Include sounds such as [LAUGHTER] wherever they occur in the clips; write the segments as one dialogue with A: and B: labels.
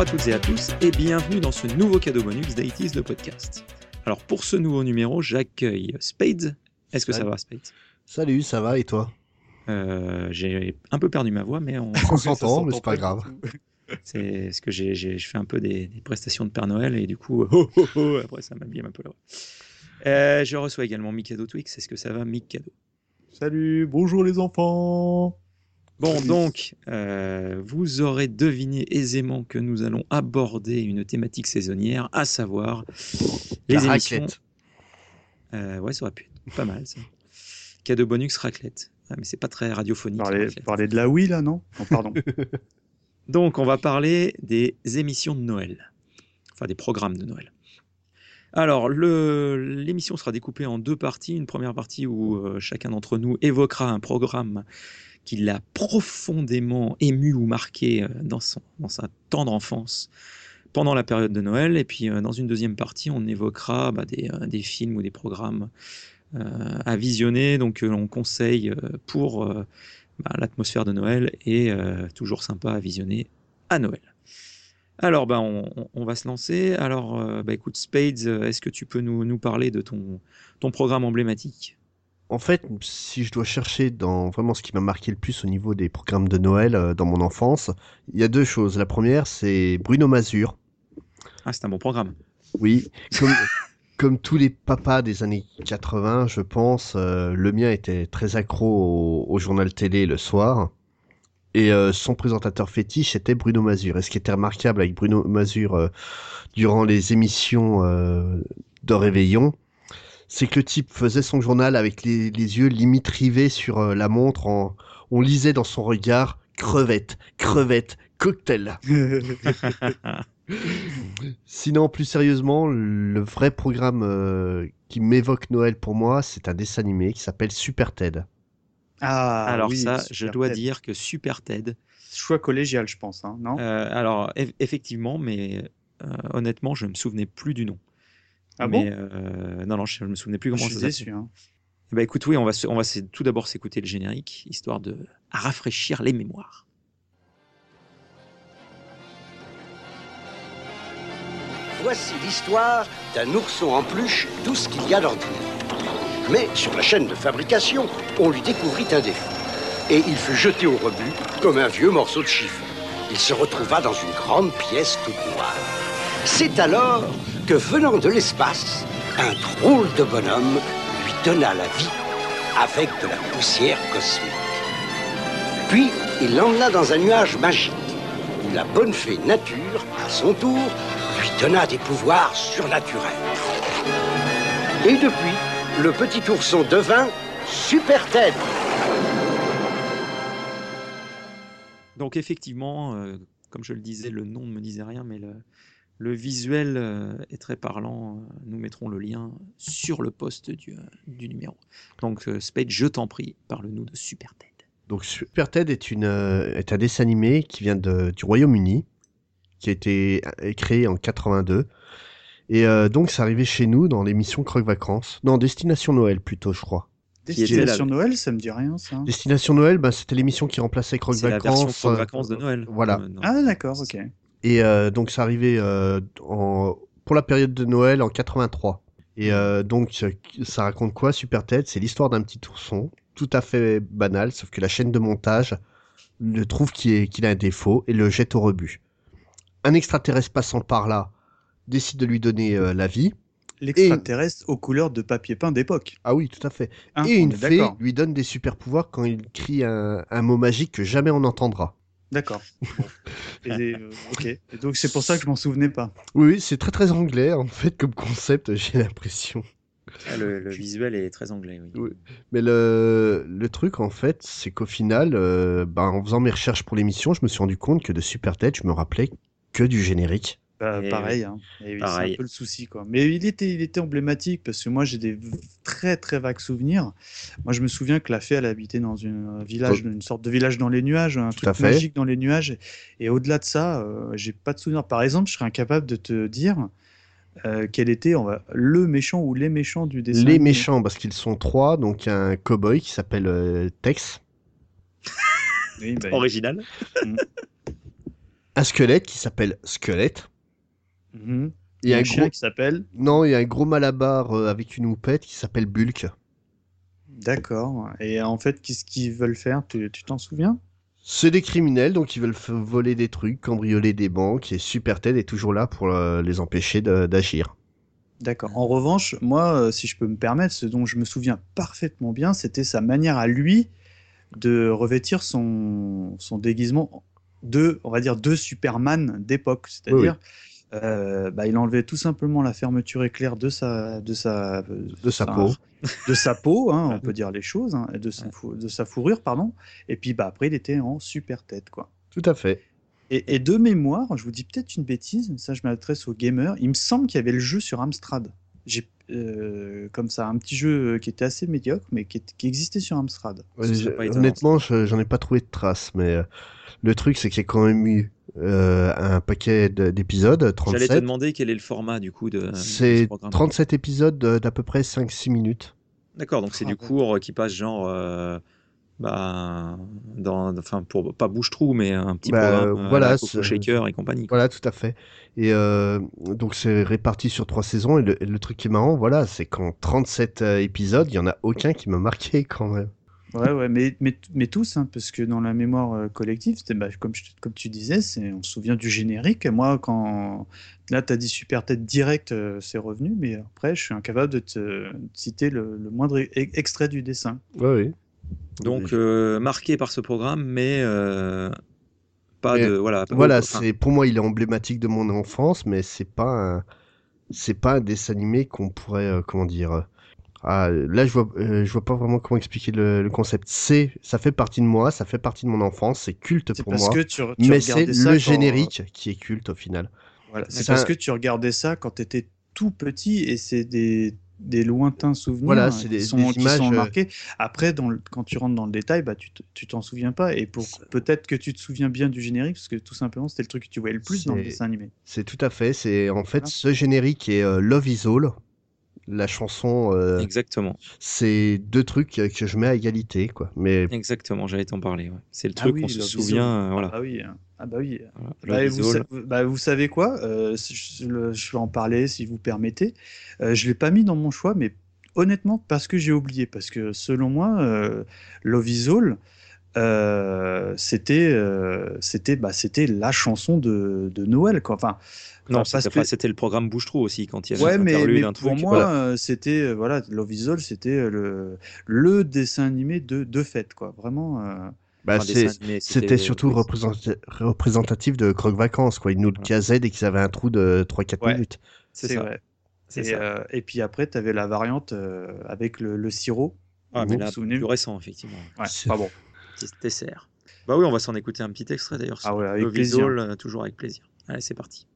A: Bonjour à toutes et à tous et bienvenue dans ce nouveau cadeau bonus d'IT's le podcast. Alors pour ce nouveau numéro, j'accueille Spades. Est-ce que ça va Spades?
B: Salut, ça va et toi?
A: Euh, J'ai un peu perdu ma voix mais on, [LAUGHS]
B: On s'entend, mais c'est pas grave.
A: c'est ce que j'ai j'ai- je fais un peu des, des prestations de Père Noël et du coup [LAUGHS] oh, oh, oh, après ça m'abîme un peu la voix. Euh, je reçois également Mikado Twix. Est-ce que ça va Mikado?
C: Salut, bonjour les enfants.
A: Bon, donc, euh, vous aurez deviné aisément que nous allons aborder une thématique saisonnière, à savoir les
B: La
A: émissions.
B: raclette.
A: Euh, ouais, ça aurait pu être pas mal, ça. Cadeau bonus raclette. Ah, mais c'est pas très radiophonique.
C: Parler, parler de la Wii là, non? Pardon. [LAUGHS] [LAUGHS]
A: Donc, on va parler des émissions de Noël. Enfin, des programmes de Noël. Alors, l'émission sera découpée en deux parties. Une première partie où euh, chacun d'entre nous évoquera un programme qui l'a profondément ému ou marqué euh, dans, sa tendre enfance pendant la période de Noël. Et puis, euh, dans une deuxième partie, on évoquera bah, des, euh, des films ou des programmes à visionner, donc on conseille pour bah, l'atmosphère de Noël et toujours sympa à visionner à Noël. Alors, bah, on, va se lancer. Alors, écoute, Spades, est-ce que tu peux nous, nous parler de ton programme emblématique?
B: En fait, si je dois chercher dans vraiment ce qui m'a marqué le plus au niveau des programmes de Noël euh, dans mon enfance, il y a deux choses. La première, c'est Bruno Mazur.
A: Ah, c'est un bon programme.
B: Oui, comme, [LAUGHS] comme tous les papas des années 80, je pense, euh, le mien était très accro au, au journal télé le soir. Et euh, son présentateur fétiche était Bruno Mazur. Et ce qui était remarquable avec Bruno Mazur durant les émissions de réveillon, c'est que le type faisait son journal avec les, les yeux limite rivés sur euh, la montre. En, on lisait dans son regard crevette, crevette, cocktail. [LAUGHS] Sinon, plus sérieusement, le vrai programme euh, qui m'évoque Noël pour moi, c'est un dessin animé qui s'appelle Super Ted.
C: Ah,
A: alors
C: oui,
A: ça,
C: Super
A: je dois
C: Ted.
A: dire que Super Ted,
C: Choix collégial, je pense, hein, non?
A: euh, alors eff- effectivement, mais euh, honnêtement, je me souvenais plus du nom.
C: Ah
A: mais,
C: bon?
A: euh, Non, non, je me souvenais plus
C: Je
A: comment
C: suis
A: ça s'appelait.
C: Hein.
A: Ben, écoute, oui, on va, se- on va se- tout d'abord s'écouter le générique, histoire de rafraîchir les mémoires.
D: Voici l'histoire d'un ourson en peluche, tout ce qu'il y a d'ordinaire. Mais sur la chaîne de fabrication, on lui découvrit un défaut. Et il fut jeté au rebut comme un vieux morceau de chiffon. Il se retrouva dans une grande pièce toute noire. C'est alors venant de l'espace, un drôle de bonhomme lui donna la vie avec de la poussière cosmique. Puis, il l'emmena dans un nuage magique, où la bonne fée nature, à son tour, lui donna des pouvoirs surnaturels. Et depuis, le petit ourson devint Super Ted.
A: Donc effectivement, euh, comme je le disais, le nom ne me disait rien, mais le, le visuel euh, est très parlant. Nous mettrons le lien sur le poste du, euh, du numéro. Donc euh, Spade, je t'en prie, parle-nous de Super Ted.
B: Donc Super Ted est, une, est un dessin animé qui vient de, du Royaume-Uni, qui a été créé en 82. Et euh, donc c'est arrivé chez nous dans l'émission Croque Vacances. Non, Destination Noël plutôt, je crois.
C: Destination. Noël, ça me dit rien, ça.
B: Destination Noël, ben, c'était l'émission qui remplaçait Croque
A: C'est la version
B: Vacances.
A: Croque vacances de Noël.
B: Voilà.
A: Euh.
C: Ah, d'accord, ok.
B: Et euh, donc c'est arrivé euh, en, pour la période de Noël en 83. Et euh, donc ça raconte quoi Super Ted C'est l'histoire d'un petit ourson, tout à fait banal, sauf que la chaîne de montage le trouve qu'il a un défaut et le jette au rebut. Un extraterrestre passant par là décide de lui donner euh, la vie.
C: L'extraterrestre aux couleurs de papier peint d'époque.
B: Ah oui, tout à fait.
C: Hein,
B: et une fée lui donne des super pouvoirs quand il crie un, un mot magique que jamais on n'entendra.
C: D'accord. [LAUGHS] Euh, ok. Et donc c'est pour ça que je m'en souvenais pas.
B: Oui, oui, c'est très très anglais en fait comme concept, [LAUGHS] j'ai l'impression.
A: Ah, le, le visuel est très anglais, oui.
B: Oui. Mais le, le truc, en fait, c'est qu'au final, euh, bah, en faisant mes recherches pour l'émission, je me suis rendu compte que de Super Tête, je me rappelais que du générique.
C: Bah,
A: Et
C: pareil, hein. Et oui, c'est un peu le souci, quoi. Mais il était, il était emblématique parce que moi, j'ai des très, très vagues souvenirs. Moi, je me souviens que la fée, elle habitait dans une, un village, une sorte de village dans les nuages, un
B: Tout
C: truc
B: fait.
C: magique dans les nuages. Et au-delà de ça, euh, j'ai pas de souvenirs. Par exemple, je serais incapable de te dire euh, quel était on va, le méchant ou les méchants du dessin.
B: Les méchants, parce qu'ils sont trois, donc il y a un cowboy qui s'appelle euh, Tex,
C: Oui, bah,
A: Original.
B: un squelette qui s'appelle Squelette,
C: mhm. Il y a
B: un
C: un chien
B: gros...
C: qui s'appelle.
B: Non, il y a un gros malabar euh, avec une houppette qui s'appelle Bulk.
C: D'accord. Et en fait, qu'est-ce qu'ils veulent faire? Tu t'en souviens?
B: C'est des criminels, donc ils veulent voler des trucs, cambrioler des banques, et Super Ted est toujours là pour euh, les empêcher d'agir.
C: D'accord. En revanche, moi, euh, si je peux me permettre, ce dont je me souviens parfaitement bien, c'était sa manière à lui de revêtir son, son déguisement de, on va dire, de Superman d'époque. C'est-à-dire, euh, bah, il enlevait tout simplement la fermeture éclair de sa, de sa,
B: De sa peau. [LAUGHS]
C: de sa peau, hein, on peut dire les choses, hein, de, sa de sa fourrure, pardon. Et puis, bah, après, il était en super tête, quoi.
B: Tout à fait.
C: Et, et de mémoire, je vous dis peut-être une bêtise, mais ça je m'adresse aux gamers, il me semble qu'il y avait le jeu sur Amstrad. J'ai euh, comme ça un petit jeu qui était assez médiocre, mais qui, est- qui existait sur Amstrad.
B: Ouais,
A: Ce
B: honnêtement, je- j'en ai pas trouvé de traces, mais euh, le truc, c'est qu'il y a quand même eu euh, un paquet de- d'épisodes,
A: J'allais te
B: 37.
A: demander quel est le format du coup de, ce
B: C'est
A: programme.
B: 37 épisodes de- d'à peu près 5-6 minutes.
A: D'accord, donc c'est
C: Ah,
A: du
C: ouais.
A: court qui passe genre, euh, bah, dans, enfin pour pas bouche-trou, mais un petit
B: Bah,
A: programme, euh,
B: voilà,
A: Shaker et compagnie. quoi.
B: Voilà, tout à fait. Et euh, donc c'est réparti sur trois saisons. Et le, et le truc qui est marrant, voilà, c'est qu'en 37 euh, épisodes, il y en a aucun qui m'a marqué quand même.
C: Ouais, ouais, mais, mais, mais tous, hein, parce que dans la mémoire collective, bah, comme, je- comme tu disais, on se souvient du générique. Et moi, quand là, tu as dit super tête direct, euh, c'est revenu, mais après, je suis incapable de te de citer le, le moindre e- extrait du dessin.
B: Ouais, oui.
A: Donc euh, marqué par ce programme, mais euh, pas
B: Mais
A: de voilà. pas-
B: Voilà,
A: enfin,
B: c'est pour moi, il est emblématique de mon enfance, mais c'est pas un, c'est pas un dessin animé qu'on pourrait, euh, comment dire. ah, là, je vois, euh, je vois pas vraiment comment expliquer le, le concept. C'est, ça fait partie de moi, ça fait partie de mon enfance, c'est culte
C: C'est
B: pour
C: parce
B: moi.
C: que tu, tu
B: Mais c'est le
C: quand-
B: générique qui est culte au final.
C: Voilà, c'est parce
B: un-
C: que tu regardais ça quand tu étais tout petit et c'est des, des lointains souvenirs
B: Voilà,
C: hein, qui,
B: des-
C: sont,
B: des
C: qui sont
B: euh,
C: marqués. Après, dans le- quand tu rentres dans le détail, bah, tu te- tu t'en souviens pas. Et pour peut-être que tu te souviens bien du générique, parce que tout simplement, c'était le truc que tu voyais le plus dans le dessin animé.
B: C'est tout à fait. C'est en fait
C: Voilà.
B: ce générique et euh, Love Is All, la chanson. euh,
A: Exactement,
B: c'est deux trucs que je mets à égalité, quoi. Mais
A: exactement. J'allais t'en parler. ouais. C'est le
C: Ah
A: truc
C: oui,
A: qu'on se souvient. Euh, voilà.
C: Ah oui, hein. ah bah oui.
A: Voilà.
C: Bah,
A: Love is
C: vous, sa- bah, vous savez quoi Euh, je, le- je vais en parler si vous permettez. Euh, je l'ai pas mis dans mon choix, mais honnêtement parce que j'ai oublié. Parce que selon moi, euh, Love Is All, euh, c'était euh, c'était bah, c'était la chanson de, de Noël. Quoi. Enfin,
A: Non, c'était
C: que-
A: enfin, c'était le programme Bouche-Trou aussi quand il y avait
C: Ouais, mais,
A: interlude,
C: mais
A: un
C: pour
A: truc.
C: moi,
A: voilà.
C: euh, c'était voilà, Love Is All, c'était le le dessin animé de de fête, quoi. Vraiment. euh,
B: bah,
A: Enfin,
B: c'était surtout représentatif de Croque Vacances, quoi. Ils nous le casaient dès qu'ils avaient un trou de 3-4
C: Ouais.
B: minutes.
A: C'est
C: vrai.
A: C'est
C: Et,
A: ça.
C: euh, et puis après, tu avais la variante euh, avec le, le sirop.
A: Ah,
C: vous
A: mais
C: vous
A: là,
C: souvenez
A: plus récent, effectivement.
C: Ouais,
B: C'est-
C: pas bon.
A: Dessert. Bah oui, on va s'en écouter un petit extrait d'ailleurs.
C: Ah ouais, avec plaisir.
A: All, euh, toujours avec plaisir. Allez, c'est parti.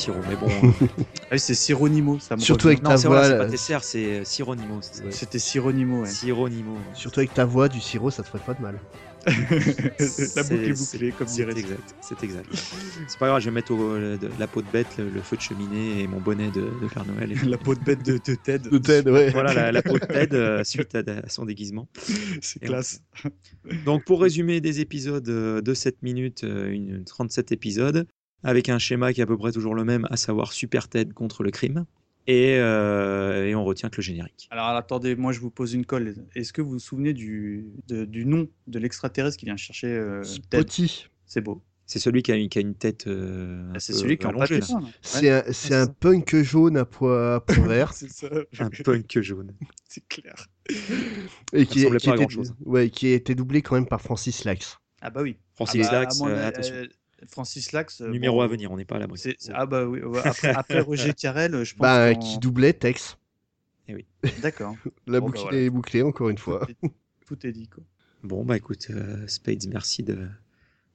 A: Sirop. Mais bon, [LAUGHS]
C: Ah oui, c'est Sironimo, ça me
B: Surtout avec
A: non,
B: ta
A: c'est
B: voix,
A: voilà, c'est pas Tesser, c'est euh, Sironimo.
C: C'était Sironimo, ouais.
A: Sironimo.
B: Surtout avec ta voix, du sirop, ça te ferait pas de mal. [LAUGHS]
C: La
A: C'est-
C: boucle est bouclée, comme dirait.
A: exact. C'est exact. C'est pas grave, je vais mettre au- le- de- la peau de bête, le, le feu de cheminée et mon bonnet de, de Père Noël. et- [LAUGHS]
C: La peau de bête de, de Ted.
B: De Ted, ouais.
A: voilà la, la peau de Ted euh, suite à, à son déguisement.
C: C'est classe.
A: Donc pour résumer des épisodes euh, de 7 minutes, euh, une 37 épisodes, avec un schéma qui est à peu près toujours le même, à savoir Super Ted contre le crime. Et, euh, et on retient que le générique.
C: Alors attendez, moi je vous pose une colle. Est-ce que vous vous souvenez du, de- du nom de l'extraterrestre qui vient chercher euh, Ted?
B: Spotty.
C: C'est beau.
A: C'est celui qui a, une- qui a une tête. euh, un
C: C'est celui qui
A: là.
C: peint, là.
B: C'est un, c'est un punk jaune à poids, à poids [LAUGHS] vert
C: C'est ça.
A: Un punk jaune. [LAUGHS]
C: C'est clair.
B: et qui, était,
A: grand-chose.
B: ouais, qui a été doublé quand même par Francis Lax.
C: Ah bah oui.
A: Francis
C: Ah bah,
A: Lax,
C: à mon
A: euh, attention.
C: Euh, Francis Lax. euh,
A: Numéro
C: bon,
A: à venir, on n'est pas à l'abri.
C: Ah bah oui. Après, après Roger Carrel, je pense.
B: Bah, qui doublait Tex.
C: D'accord.
B: La
C: Bon, bah,
B: boucle
C: voilà.
B: est bouclée encore une fois.
C: Tout est- Tout est dit quoi.
A: Bon, bah écoute, euh, Spades, merci de,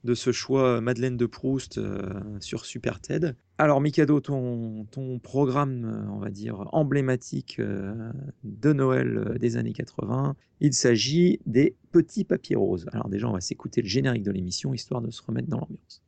A: de ce choix Madeleine de Proust euh, sur Super Ted. Alors, Mikado, ton, ton programme, euh, on va dire, emblématique euh, de Noël euh, des années 80, il s'agit des petits papiers roses. Alors, déjà, on va s'écouter le générique de l'émission histoire de se remettre dans l'ambiance.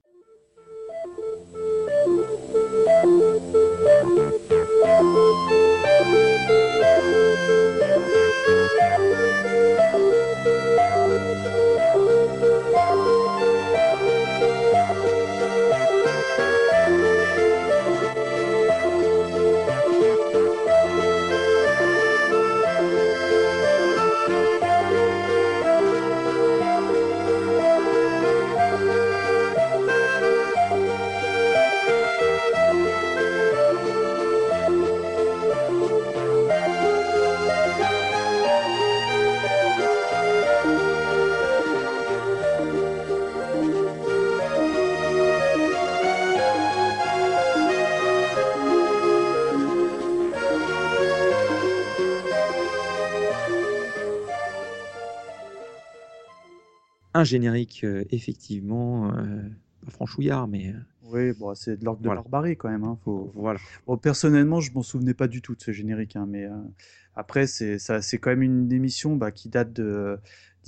A: Un générique, euh, effectivement, euh, pas franchouillard, mais euh,
C: Oui, bon, c'est de l'ordre de
A: Voilà.
C: barbarie quand même. Hein. Faut...
A: voilà.
C: Bon, personnellement, je m'en souvenais pas du tout de ce générique, hein, mais euh, après, c'est ça, c'est quand même une émission bah, qui date de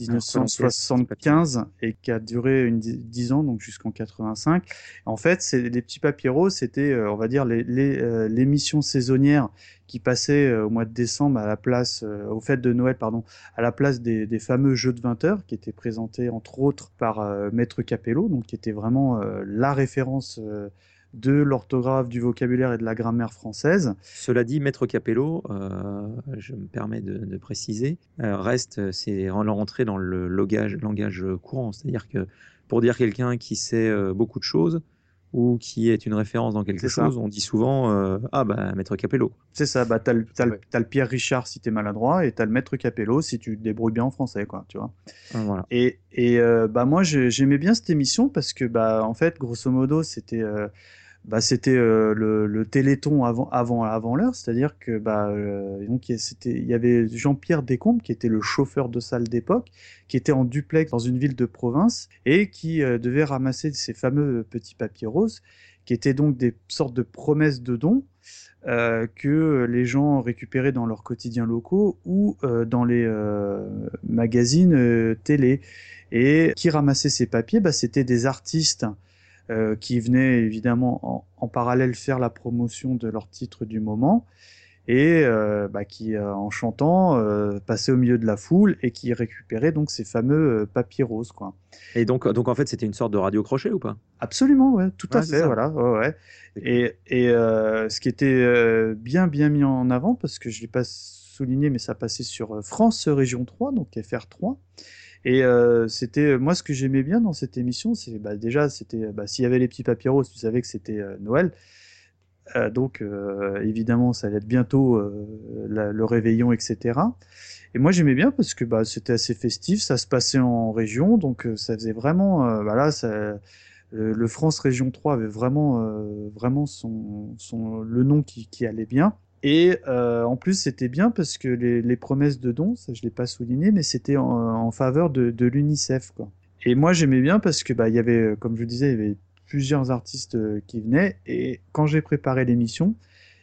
C: 1975 et qui a duré une di- 10 ans, donc jusqu'en 85. En fait, c'est les petits roses, c'était, euh, on va dire, les, les, euh, l'émission saisonnière qui passait euh, au mois de décembre à la place, aux fêtes de Noël, pardon, à la place des, fameux jeux de 20 heures qui étaient présentés entre autres par Maître Capello, donc qui était vraiment la référence de l'orthographe, du vocabulaire et de la grammaire française.
A: Cela dit, Maître Capello, euh, je me permets de, de préciser, euh, reste, c'est en rentré dans le logage- langage courant. C'est-à-dire que pour dire quelqu'un qui sait euh, beaucoup de choses ou qui est une référence dans quelque
C: ça.
A: chose, on dit souvent euh, Ah, bah, Maître Capello.
C: C'est ça, bah, t'as le, t'as le-
B: Ouais.
C: t'as le Pierre Richard si t'es maladroit et t'as le Maître Capello si tu te débrouilles bien en français, quoi, tu vois.
A: Euh, Voilà.
C: Et, et euh, bah moi j'ai- j'aimais bien cette émission parce que bah en fait grosso modo c'était euh, bah c'était euh, le, Téléthon avant l'heure, c'est-à-dire que bah euh, il y avait Jean-Pierre Descombes qui était le chauffeur de salle d'époque, qui était en duplex dans une ville de province et qui euh, devait ramasser ces fameux petits papiers roses qui étaient donc des sortes de promesses de dons que les gens récupéraient dans leurs quotidiens locaux ou dans les magazines télé. Et qui ramassait ces papiers? Bah, C'était des artistes euh, qui venaient évidemment en, en parallèle faire la promotion de leur titre du moment et euh, bah, qui, euh, en chantant, passaient au milieu de la foule et qui récupéraient donc ces fameux papiers roses. Quoi.
A: Et donc, donc en fait, c'était une sorte de radio crochet ou pas?
C: Absolument, ouais, tout à
A: Ouais,
C: fait,
A: ça.
C: voilà, ouais, ouais. Et, et ce qui était bien bien mis en avant, parce que je l'ai pas souligné, mais ça passait sur France Région 3, donc FR3. Et euh, c'était moi ce que j'aimais bien dans cette émission, c'est bah, déjà c'était bah, s'il y avait les petits papiers roses, tu savais que c'était euh, Noël. Euh, donc euh, évidemment ça allait être bientôt euh, le réveillon, etc. Et moi j'aimais bien parce que bah, c'était assez festif, ça se passait en région, donc euh, ça faisait vraiment, euh, voilà, ça, le, France Région 3 avait vraiment, euh, vraiment son, son, le nom qui, qui allait bien. Et euh, en plus, c'était bien parce que les, les promesses de dons, ça je l'ai pas souligné, mais c'était en, en faveur de, de l'UNICEF. Et moi, j'aimais bien parce que bah, il y avait, euh, comme je le disais, il y avait plusieurs artistes euh, qui venaient. Et quand j'ai préparé l'émission,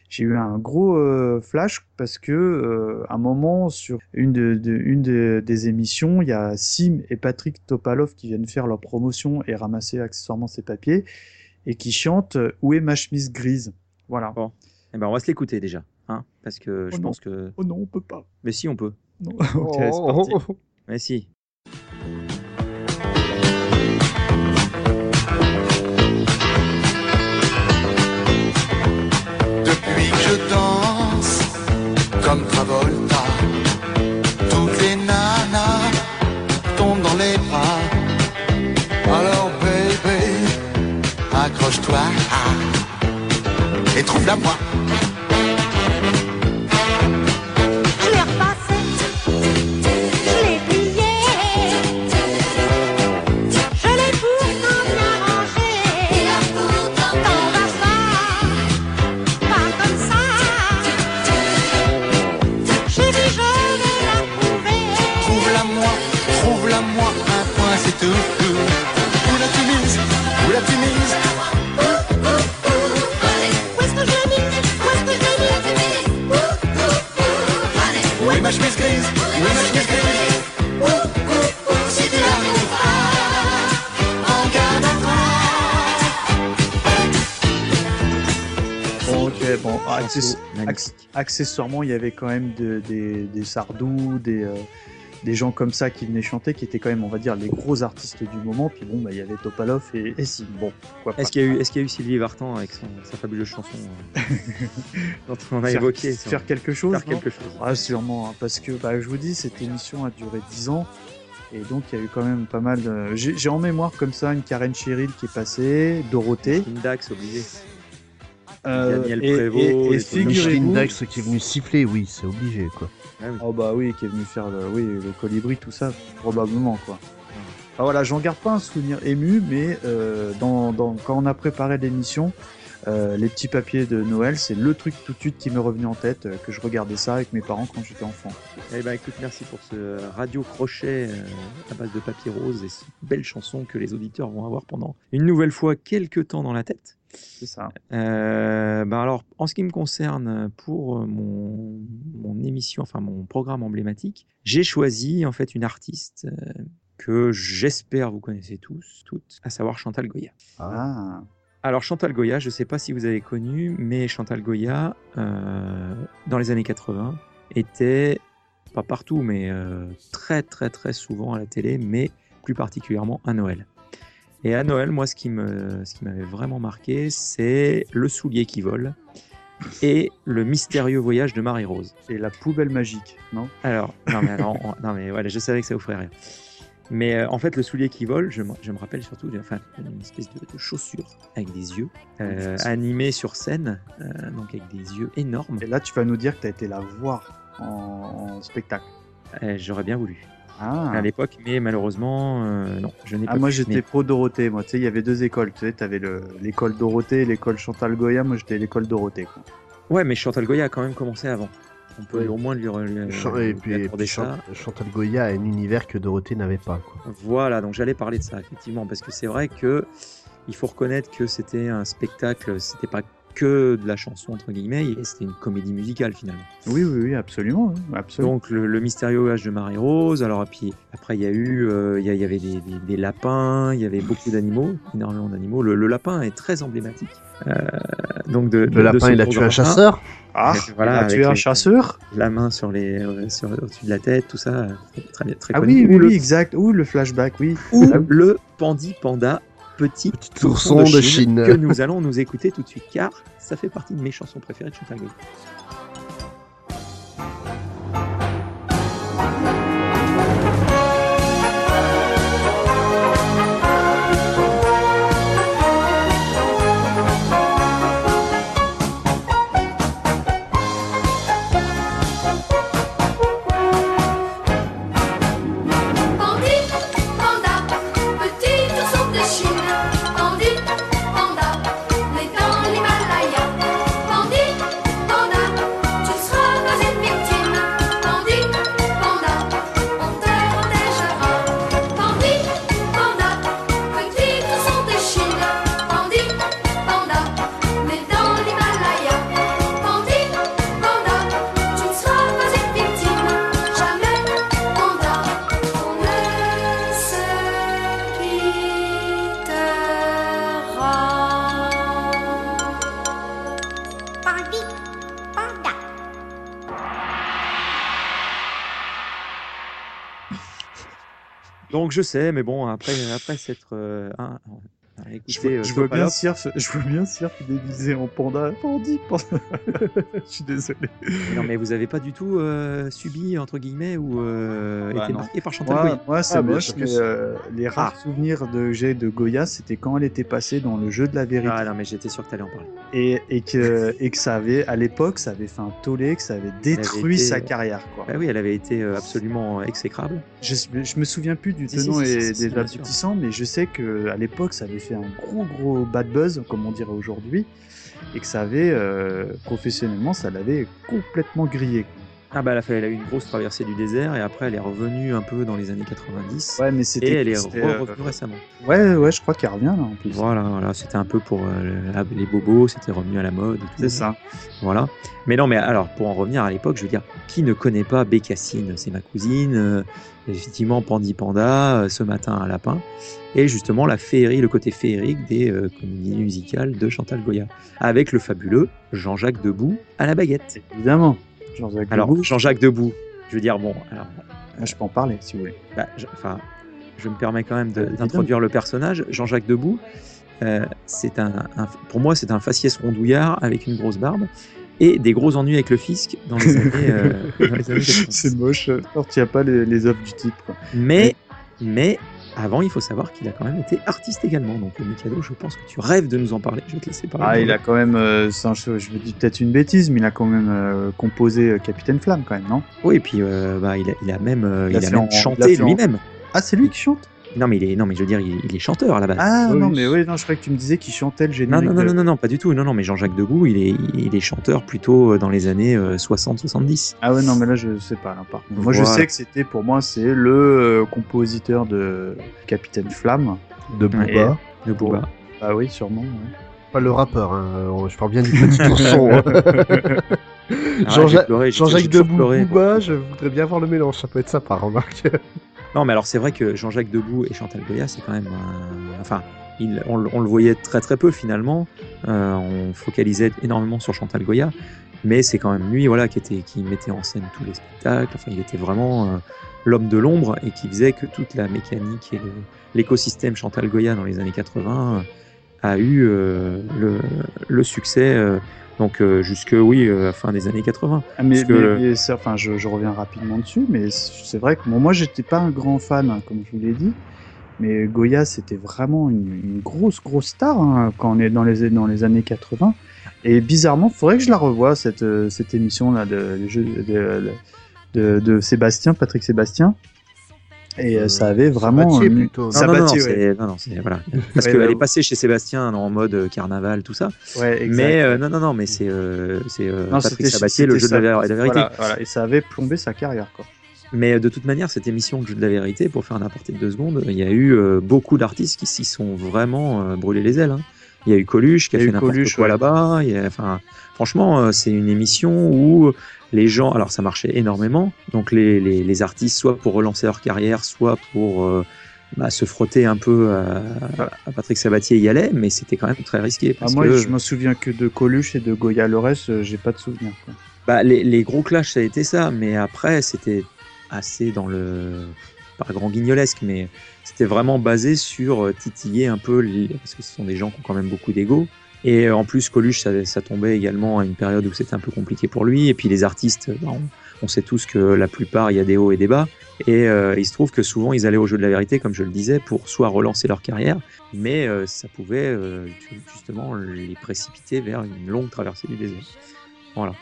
C: j'ai eu un gros euh, flash parce que euh, à un moment sur une, de, de- une de- des émissions, il y a Sim et Patrick Topalov qui viennent faire leur promotion et ramasser accessoirement ces papiers et qui chantent Où est ma chemise grise? Voilà.
A: Bon. Eh ben, on va se l'écouter déjà, hein, parce que je
C: non.
A: pense que.
C: Oh non, on peut pas.
A: Mais si, on peut.
C: Non. [LAUGHS] ok, c'est
B: Oh,
C: parti.
B: oh, oh.
A: Mais si.
E: Un point c'est tout. Où est ma chemise grise ma chemise grise
F: Si tu la trouves pas, en garde à toi.
C: Bon, ok, bon. accessoirement, il y avait quand même de- des, des Sardou, des, euh, des gens comme ça qui venaient chanter, qui étaient quand même, on va dire, les gros artistes du moment. Puis bon, bah, il y avait Topalov et, et Sim. Bon.
A: Est-ce qu'il y, a eu- est-ce qu'il y a eu Sylvie Vartan avec son- sa fabuleuse chanson euh, dont on a
C: faire,
A: évoqué
C: faire quelque chose
A: faire quelque chose
C: Ah, sûrement, hein, parce que bah, je vous dis, cette émission a duré 10 ans. Et donc, il y a eu quand même pas mal de. J'ai en mémoire comme ça une Karen Cheryl qui est passée, Dorothée.
A: Indax obligé.
C: euh,
A: Daniel
C: et,
A: Prévost,
C: et- et figurez-vous.
B: Dax qui est venu siffler, oui, c'est obligé, quoi.
A: Ah.
C: Oh bah oui, qui est venu faire le, oui, le colibri, tout ça, probablement quoi. Ah, voilà, j'en garde pas un souvenir ému, mais euh, dans, dans- quand on a préparé l'émission, euh, les petits papiers de Noël, c'est le truc tout de suite qui m'est revenu en tête, euh, que je regardais ça avec mes parents quand j'étais enfant.
A: Eh ben écoute, merci pour ce radio crochet euh, à base de papier rose et cette belle chanson que les auditeurs vont avoir pendant une nouvelle fois quelques temps dans la tête.
C: C'est ça.
A: Ben alors, en ce qui me concerne, pour mon, mon émission, enfin mon programme emblématique, j'ai choisi en fait une artiste que j'espère vous connaissez tous, toutes, à savoir Chantal Goya.
C: Ah,
A: Alors Chantal Goya, je ne sais pas si vous avez connu, mais Chantal Goya, euh, dans les années 80, était, pas partout, mais euh, très très très souvent à la télé, mais plus particulièrement à Noël. Et à Noël, moi, ce qui m'avait vraiment marqué, c'est le soulier qui vole et le mystérieux voyage de Marie-Rose.
C: et la poubelle magique, non?
A: Alors, non mais, alors, on- non mais voilà, je savais que ça vous ferait rire. Mais euh, en fait, le soulier qui vole, je, me- je me rappelle surtout enfin, une espèce de, de chaussure avec des yeux, euh, animée sur scène, euh, donc avec des yeux énormes.
C: Et là, tu vas nous dire que tu as été la voir en, en spectacle.
A: Euh, J'aurais bien voulu
C: Ah,
A: à l'époque, mais malheureusement, euh, non, je n'ai pas
C: Ah, moi j'étais pro Dorothée, moi tu sais, il y avait deux écoles, tu sais, t'avais le- l'école Dorothée et l'école Chantal Goya, moi j'étais l'école Dorothée. Quoi.
A: Ouais, mais Chantal Goya a quand même commencé avant. On peut
B: Oui.
A: au moins lui, lui-
B: Chan-
A: lui
B: et puis, et
A: accorder
B: puis
A: ça.
B: Chan- Chantal Goya a un univers que Dorothée n'avait pas, quoi.
A: Voilà, donc j'allais parler de ça, effectivement, parce que c'est vrai que il faut reconnaître que c'était un spectacle, c'était pas que de la chanson, entre guillemets, et c'était une comédie musicale finalement.
C: Oui, oui, oui, absolument. oui, absolument.
A: Donc le, le mystérieux voyage de Marie-Rose, alors et puis après il y a eu, euh, il y, a- il y avait des, des- des lapins, il y avait beaucoup d'animaux, énormément d'animaux. Le, le lapin est très emblématique. Euh, donc de, de-
B: Le
A: de
B: lapin,
A: ce
B: il a tué un chasseur
C: ah,
A: voilà,
C: il a
A: avec
C: tué un
A: les-
C: chasseur
A: La main sur les, euh, sur, au-dessus de la tête, tout ça, très, très, très
C: Ah
A: connu.
C: oui, oui, exact. Ou le flashback, oui.
A: ou
C: Ah,
A: le Pandi Panda Petit,
B: Petit ourson de Chine.
A: que nous allons nous écouter tout de suite car ça fait partie de mes chansons préférées de Chantal je sais, mais bon, après, après s'être euh,
C: Je,
A: écouté,
C: vois-
A: euh,
C: je vois bien Sirf, je vois bien Sirf déguisé en panda. Pandi, panda. [LAUGHS] je suis désolé.
A: Non, mais vous avez pas du tout euh, subi, entre guillemets, ou euh,
C: Bah,
A: été
C: non.
A: marqué par Chantal
C: Moi,
A: Goya
C: moi, c'est
B: Ah, mais
C: moche, mais euh, les rares souvenirs de, que j'ai de Goya, c'était quand elle était passée dans le jeu de la vérité.
A: Ah non, mais j'étais sûr que t'allais en parler.
C: Et, et, que, et que ça avait, à l'époque, ça avait fait un tollé, que ça avait détruit
A: été,
C: sa carrière. Quoi.
A: Bah oui, elle avait été absolument exécrable.
C: Je, je me souviens plus du
A: Si, si,
C: tenant
A: si,
C: et
A: si, si,
C: des aboutissants, mais je sais que à l'époque, ça avait fait un gros gros bad buzz, comme on dirait aujourd'hui, et que ça avait, euh, professionnellement, ça l'avait complètement grillé.
A: Ah bah elle a, fait, elle a eu une grosse traversée du désert et après elle est revenue un peu dans les années 90
C: Ouais, mais
A: et
C: c'était.
A: elle est
C: c'était,
A: re-
C: euh,
A: revenue récemment.
C: Ouais, ouais, je crois qu'elle revient là en plus.
A: Voilà, voilà c'était un peu pour euh, les bobos, c'était revenu à la mode. et.
C: C'est ça.
A: Voilà. Mais non, mais alors pour en revenir à l'époque, je veux dire, qui ne connaît pas Bécassine? C'est ma cousine, euh, effectivement Pandi Panda, ce matin un lapin, et justement la féerie, le côté féerique des comédies musicales de Chantal Goya, avec le fabuleux Jean-Jacques Debout à la baguette.
C: Évidemment. Jean-Jacques
A: Alors
C: Debout,
A: Jean-Jacques Debout, je veux dire bon, alors
C: moi, je peux en parler si vous voulez.
A: bah, je, enfin, je me permets quand même de- d'introduire le personnage. Jean-Jacques Debout, euh, c'est un, un- pour moi, c'est un faciès rondouillard avec une grosse barbe et des gros ennuis avec le fisc dans les années, euh, dans les années [LAUGHS] 90.
C: C'est moche, alors tu as pas les, les œuvres du type. Quoi.
A: Mais, mais avant, il faut savoir qu'il a quand même été artiste également. Donc, euh, Mikado, je pense que tu rêves de nous en parler. Je vais te laisser parler.
C: Ah, il a quand même, euh, sans- je, je me dis peut-être une bêtise, mais il a quand même euh, composé euh, Capitaine Flamme quand même, non?
A: Oui, et puis euh, bah, il, a, il a même,
C: Il a
A: il a
C: fait
A: même
C: en- il a
A: chanté lui-même.
C: Ah, c'est lui qui chante?
A: Non, mais il est, non, mais je veux dire, il, il est chanteur à la base.
C: Ah
B: oui.
C: non, mais oui, non, je croyais que tu me disais qu'il chantait le générique.
A: non, non,
C: de-
A: non, non, non, pas du tout. Non, non, mais Jean-Jacques Debout, il est, il est chanteur plutôt euh, dans les années 60-70.
C: Ah ouais, non, mais là, je sais pas. Là, par contre. Moi, je sais que c'était, pour moi, c'est le euh, compositeur de Capitaine Flamme.
B: De Booba.
A: De Booba.
C: Ah oui, sûrement. ouais.
B: Pas le rappeur, hein. euh, je parle bien du petit [LAUGHS] ourson. hein. Jean-Jacques
A: pleuré,
B: Booba, je voudrais bien voir le mélange, ça peut être sympa, remarque.
A: Non, mais alors c'est vrai que Jean-Jacques Debout et Chantal Goya, c'est quand même. Enfin, on, le- voyait très très peu finalement. Euh, on focalisait énormément sur Chantal Goya, mais c'est quand même lui, voilà, qui était, qui mettait en scène tous les spectacles. Enfin, il était vraiment euh, l'homme de l'ombre et qui faisait que toute la mécanique et l'écosystème Chantal Goya dans les années 80 a eu euh, le succès. Donc euh, jusque oui, euh, à la fin des années 80.
C: Ah, mais,
A: Parce que
C: mais-
A: le-
C: mais ça- enfin, je, je reviens rapidement dessus, mais c'est vrai que bon, moi, j'étais pas un grand fan, hein, comme je vous l'ai dit. Mais Goya, c'était vraiment une, une grosse, grosse star hein, quand on est dans les, dans les années 80. Et bizarrement, il faudrait que je la revoie, cette, euh, cette émission-là de, de, de, de- de Sébastien, Patrick Sébastien. Et euh, ça avait vraiment.
B: Sabatier, plutôt.
A: Non, non, non,
C: Sabatier, ouais.
A: c'est- non, non, c'est voilà. [LAUGHS] Parce
C: Ouais,
A: qu'elle
C: bah,
A: est passée chez Sébastien en mode euh, carnaval, tout ça.
C: Ouais, exact.
A: Mais euh, non, non, non, mais c'est euh, euh, Patrick Sabatier, le jeu de la, vérité.
C: Voilà, voilà. Et ça avait plombé sa carrière, quoi.
A: Mais de toute manière, cette émission, le jeu de la vérité, pour faire un aparté de deux secondes, il y a eu euh, beaucoup d'artistes qui s'y sont vraiment euh, brûlés les ailes. hein. Il y a eu Coluche qui a
C: a
A: fait
C: eu
A: n'importe
C: Coluche,
A: quoi
C: ouais.
A: là-bas. Enfin, franchement, euh, c'est une émission où les gens, alors ça marchait énormément. Donc les, les, les artistes, soit pour relancer leur carrière, soit pour euh, bah, se frotter un peu à, à Patrick Sabatier, y allait, mais c'était quand même très risqué.
C: Ah, moi,
A: que,
C: je me souviens que de Coluche et de Goya. Le reste, euh, j'ai pas de souvenir. quoi.
A: bah, les, les gros clashs, ça a été ça, mais après, c'était assez dans le. pas grand guignolesque, mais c'était vraiment basé sur euh, titiller un peu, les- parce que ce sont des gens qui ont quand même beaucoup d'ego. Et euh, en plus, Coluche, ça, tombait également à une période où c'était un peu compliqué pour lui. Et puis les artistes, bah, on, on sait tous que la plupart, il y a des hauts et des bas. Et euh, il se trouve que souvent, ils allaient au jeu de la vérité, comme je le disais, pour soit relancer leur carrière, mais euh, ça pouvait euh, justement les précipiter vers une longue traversée du désert. Voilà.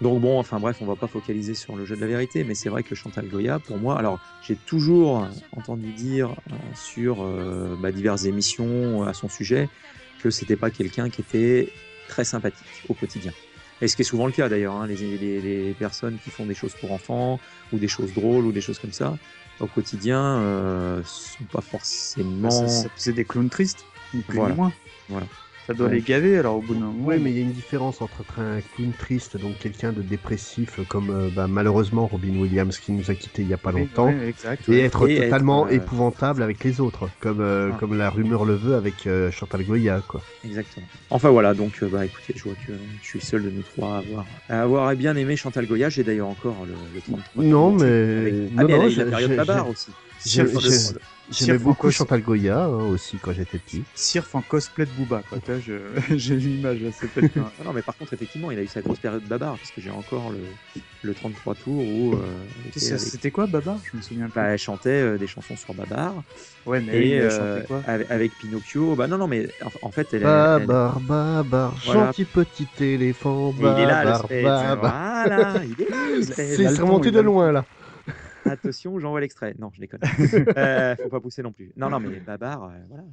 A: Donc bon, enfin bref, on va pas focaliser sur le jeu de la vérité, mais c'est vrai que Chantal Goya, pour moi, alors j'ai toujours entendu dire euh, sur euh, bah, diverses émissions à son sujet que c'était pas quelqu'un qui était très sympathique au quotidien. Et ce qui est souvent le cas d'ailleurs, hein, les, les- les personnes qui font des choses pour enfants ou des choses drôles ou des choses comme ça, au quotidien, euh, sont pas forcément.
C: Ça faisait des clowns tristes, ni plus
A: Voilà.
C: ni moins.
A: Voilà.
C: Ça doit les gaver alors au bout d'un moment.
B: Oui, mais il y a une différence entre être un clown triste, donc quelqu'un de dépressif, comme euh, bah, malheureusement Robin Williams qui nous a quittés il y a pas longtemps,
C: exact,
B: et
C: ouais.
B: être
A: Et être,
B: totalement
A: euh,
B: épouvantable avec les autres, comme, euh,
A: Ah.
B: comme la rumeur le veut avec euh, Chantal Goya, quoi.
A: Exactement. Enfin voilà, donc bah écoutez, je vois que je suis seul de nous trois à avoir, à avoir bien aimé Chantal Goya. J'ai d'ailleurs encore le, le 33.
B: Non,
A: Avec-
B: mais.
A: Ah
B: non,
A: mais elle a
B: non,
A: eu la période Babar aussi.
B: J'aimais beaucoup Chantal Goya hein, aussi quand j'étais petit.
C: Cirque en cosplay de Booba, quoi. [LAUGHS] J'ai l'image, là, c'est peut-être un-
A: Ah non, mais par contre, effectivement, il a eu sa grosse période babar, parce que j'ai encore le, le 33 tours où euh, elle avec-
C: C'était quoi, Babar Je me souviens plus.
A: bah, elle chantait euh, des chansons sur Babar.
C: ouais, mais
A: Et euh,
C: chanté quoi?
A: avec, avec Pinocchio, bah non, non, mais en, en fait, elle, elle-
B: Babar, babar,
A: Voilà.
B: gentil petit éléphant,
A: Et il est là, le
B: babar, babar.
A: Voilà, il est là. [LAUGHS]
B: C'est
C: Là,
B: c'est
C: le
B: remonté de loin là.
A: Attention, j'envoie l'extrait. Non, je déconne. [LAUGHS] euh, faut pas pousser non plus. Non, non, mais Babar, euh, voilà.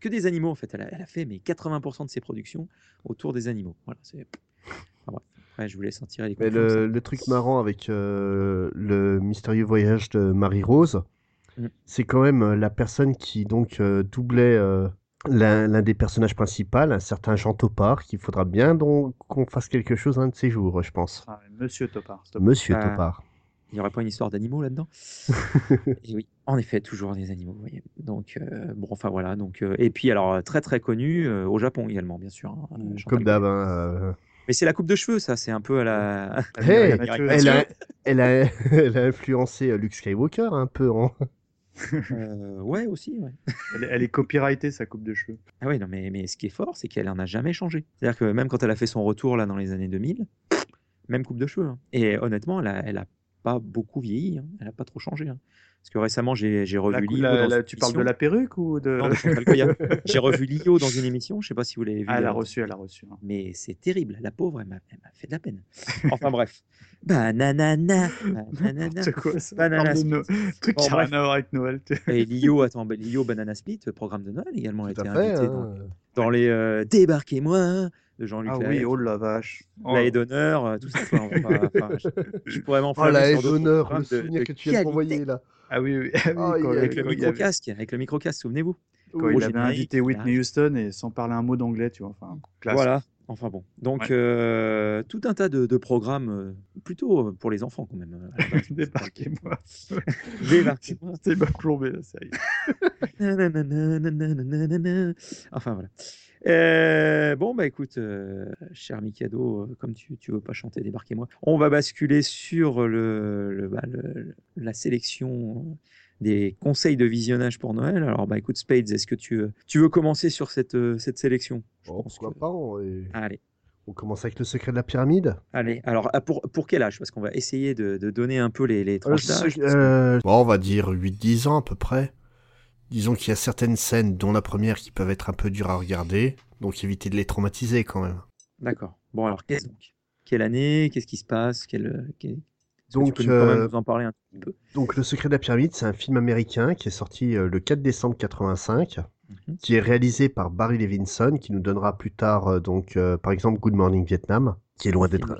A: Que des animaux, en fait. Elle a, elle a fait mais 80% de ses productions autour des animaux. Voilà, c'est. [LAUGHS] Enfin, bref. Après, je vous laisse en tirer les
B: Mais
A: conclusions.
B: le, le truc marrant avec euh, le mystérieux voyage de Marie-Rose,
A: Mm.
B: c'est quand même euh, la personne qui donc euh, doublait euh, l'un des personnages principaux, un certain Jean Topard, qu'il faudra bien qu'on fasse quelque chose un de ces jours, je pense.
C: Ah, Monsieur Topard.
B: Monsieur
A: Ah.
B: Topard.
A: Il n'y aurait pas une histoire d'animaux là-dedans? [LAUGHS] Et oui, en effet, toujours des animaux. vous voyez. Donc, euh, bon, enfin voilà. Donc, euh, et puis, alors, très très connu euh, au Japon également, bien sûr. hein, euh, Chantal
B: Comme d'hab. Hein, euh.
A: Mais c'est la coupe de cheveux, ça. C'est un peu à la.
B: Hey,
C: Mathieu,
B: elle, a,
C: Mathieu.
B: elle, a, [LAUGHS] elle a influencé euh, Luke Skywalker un peu. hein. [LAUGHS]
A: Euh, ouais, aussi. Ouais.
C: Elle, est- elle est copyrightée, sa coupe de cheveux.
A: Ah oui, non, mais, mais ce qui est fort, c'est qu'elle en a jamais changé. C'est-à-dire que même quand elle a fait son retour là dans les années 2000, même coupe de cheveux. hein. Et honnêtement, elle a, elle a pas beaucoup vieilli. hein. Elle a pas trop changé. hein. Parce que récemment, j'ai revu Lio
C: la- la- tu parles de
A: émission.
C: la perruque ou de.
A: De. [LAUGHS] J'ai revu Lio dans une émission. Je sais pas si vous l'avez vu.
C: Ah, elle a
A: euh,
C: reçu, elle a reçu. hein.
A: Mais c'est terrible. La pauvre, elle m'a fait de la peine. [LAUGHS] Enfin bref. Bananana. bananana.
C: C'est quoi ça?
A: Banana Split.
C: No- Truc
A: Bon,
C: qui a
A: bref.
C: rien à voir avec Noël.
A: Et Lio, attends, Lio Banana Split, programme de Noël également, a
B: Tout
A: été
B: à fait.
A: invité dans, dans les euh, Débarquez-moi de Jean-Luc
C: Ah
A: Lahaye.
C: oui, oh la vache.
A: La haie d'honneur, euh, tout ça. quoi. Enfin, [LAUGHS] enfin, je, je pourrais
B: Oh
A: m'enflammer
B: la haie d'honneur, le
A: de-
B: souvenir
A: de
B: que tu viens de m'envoyer là.
C: Ah oui, oui. [LAUGHS] Ah oui,
B: Ah,
C: quand-
B: il y a-
A: Avec le
C: quand il y avait-
A: microcasque, avec le microcasque, souvenez-vous.
C: quand il avait
A: générique,
C: invité Whitney. Houston et sans parler un mot d'anglais, tu vois. Enfin, classe.
A: Voilà. Enfin bon. Donc,
C: Ouais.
A: euh, tout un tas de, de programmes euh, plutôt euh, pour les enfants quand même. euh, à la base. [LAUGHS]
C: Débarquez-moi.
A: Débarquez-moi.
C: C'est ma plombé, la série.
A: Enfin voilà. Euh, bon bah écoute, euh, cher Mikado, euh, comme tu, tu veux pas chanter, débarquez-moi. On va basculer sur le, le- bah, le- la sélection des conseils de visionnage pour Noël. Alors bah écoute Spades, est-ce que tu, tu veux commencer sur cette, cette sélection? Je
B: Bon,
A: pense
B: pourquoi
A: que-
B: pas on,
A: Allez.
B: on commence avec le secret de la pyramide.
A: Allez, alors ah, pour, pour quel âge? Parce qu'on va essayer de, de donner un peu les, les tranches d'âge. que-
B: euh, bon, on va dire 8-10 ans à peu près. Disons qu'il y a certaines scènes, dont la première, qui peuvent être un peu dures à regarder. Donc éviter de les traumatiser quand même.
A: D'accord. Bon alors qu'est-ce donc Quelle année Qu'est-ce qui se passe Quel, quel- est-ce que
B: Donc,
A: tu peux nous- quand même
B: euh,
A: nous en parler un petit peu?
B: Donc Le secret de la pyramide, c'est un film américain qui est sorti euh, le 4 décembre 85,
A: Mhm.
B: qui est réalisé par Barry Levinson, qui nous donnera plus tard, euh, donc par exemple, Good Morning Vietnam, qui est loin d'être...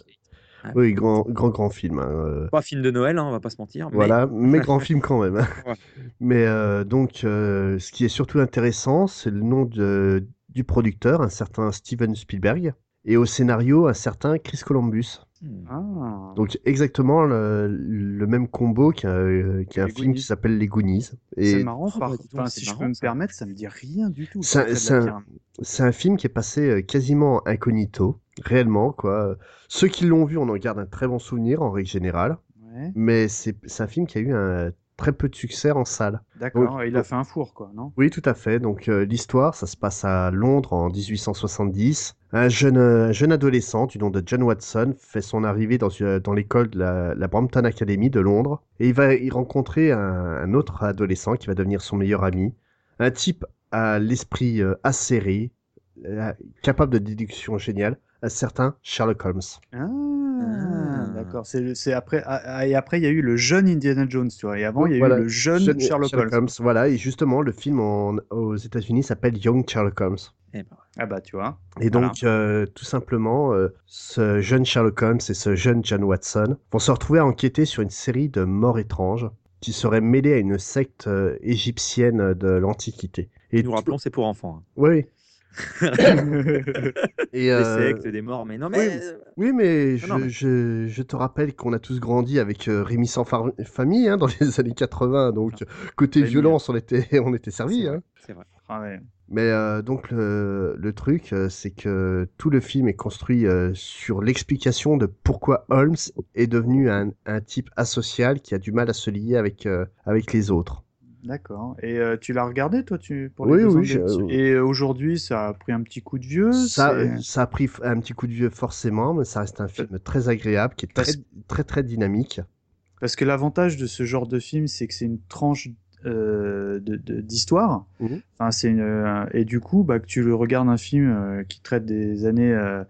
B: Oui, grand, grand, grand film. hein, euh,
A: Pas film de Noël, hein, on va pas se mentir. mais-
B: Voilà, [LAUGHS] mais grand film quand même. hein. [LAUGHS]
A: Ouais.
B: Mais euh, donc, euh, ce qui est surtout intéressant, c'est le nom de, du producteur, un certain Steven Spielberg, et au scénario, un certain Chris Columbus.
A: Hmm.
C: Ah.
B: Donc exactement le, le même combo qu'un euh, film
C: Goonies.
B: qui s'appelle Les Goonies.
C: C'est
B: Et
C: marrant,
A: Oh,
C: par...
A: bah, dis donc,
C: enfin,
A: c'est
C: si je peux me
A: ça.
C: permettre, ça me dit rien du tout.
B: C'est un film qui est passé quasiment incognito, réellement quoi. Ceux qui l'ont vu, on en garde un très bon souvenir en règle générale,
C: Ouais,
B: mais c'est un film qui a eu un très peu de succès en salle.
C: d'accord. Il a fait un four, quoi, non?
B: Oui, tout à fait. Donc euh, l'histoire, ça se passe à Londres en 1870. Un jeune, euh, un jeune adolescent du nom de John Watson fait son arrivée dans, une- dans l'école de la, la Brampton Academy de Londres et il va y rencontrer un, un autre adolescent qui va devenir son meilleur ami. Un type à l'esprit euh, acéré, euh, capable de déduction géniale, un certain Sherlock Holmes.
C: Ah,
A: Ah.
C: d'accord. C'est après ah, ah, et après il y a eu le jeune Indiana Jones, tu vois. Et avant il y a
B: Voilà.
C: eu le jeune,
B: Jeune
C: Sherlock, Holmes.
B: Voilà, et justement, le film en- aux États-Unis s'appelle Young Sherlock Holmes.
A: Eh ben,
C: Ah bah tu vois.
B: Et
C: Voilà.
B: donc, euh, tout simplement, euh, ce jeune Sherlock Holmes et ce jeune John Watson vont se retrouver à enquêter sur une série de morts étranges qui seraient mêlées à une secte euh, égyptienne de l'Antiquité. Et
A: nous rappelons, c'est pour enfants. hein.
B: Oui. [LAUGHS] et,
A: Des
B: euh,
A: sectes, des morts, mais non, mais.
B: oui. Oui, mais je,
A: Non, non, mais-
B: Je, je te rappelle qu'on a tous grandi avec euh, Rémi sans far- famille hein, dans les [LAUGHS] années 80, donc côté
C: Rémi,
B: violence, on était, [LAUGHS] on était servi.
A: C'est
B: Hein.
A: vrai, c'est vrai.
C: Ah ouais.
B: Mais euh, donc le, le truc, euh, c'est que tout le film est construit euh, sur l'explication de pourquoi Holmes est devenu un, un type asocial qui a du mal à se lier avec, euh, avec les autres.
C: D'accord. Et euh, tu l'as regardé, toi, tu pour
B: Oui,
C: deux
B: oui,
C: ans de-
B: j'ai-
C: Et aujourd'hui, ça a pris un petit coup de vieux.
B: Ça, ça a pris un petit coup de vieux forcément, mais ça reste un film très agréable, qui est très,
C: Parce-
B: très, très dynamique.
C: Parce que l'avantage de ce genre de film, c'est que c'est une tranche euh, de- de- d'histoire.
B: Mhm.
C: Enfin, c'est une, euh, et du coup, bah, que tu le regardes un film euh, qui traite des années euh,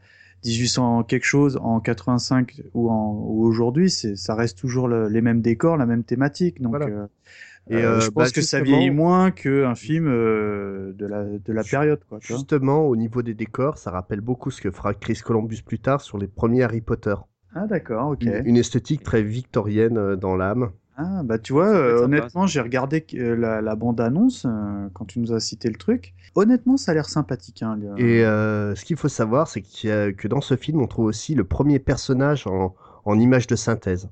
C: 1800 quelque chose en 85 ou, en, ou aujourd'hui, ça reste toujours le- les mêmes décors, la même thématique. Donc,
B: Voilà. Et,
C: euh,
B: euh,
C: je
B: bah,
C: pense que ça vieillit moins qu'un film euh, de la de la période, quoi.
B: Justement, au niveau des décors, ça rappelle beaucoup ce que fera Chris Columbus plus tard sur les premiers Harry Potter.
C: Ah d'accord, ok.
B: Une, une esthétique très victorienne dans l'âme.
C: Ah bah tu vois, euh, honnêtement, j'ai regardé la, la bande-annonce euh, quand tu nous as cité le truc. Honnêtement, ça a l'air sympathique. Hein, le-
B: Et euh, ce qu'il faut savoir, c'est que dans ce film, on trouve aussi le premier personnage en, en image de synthèse.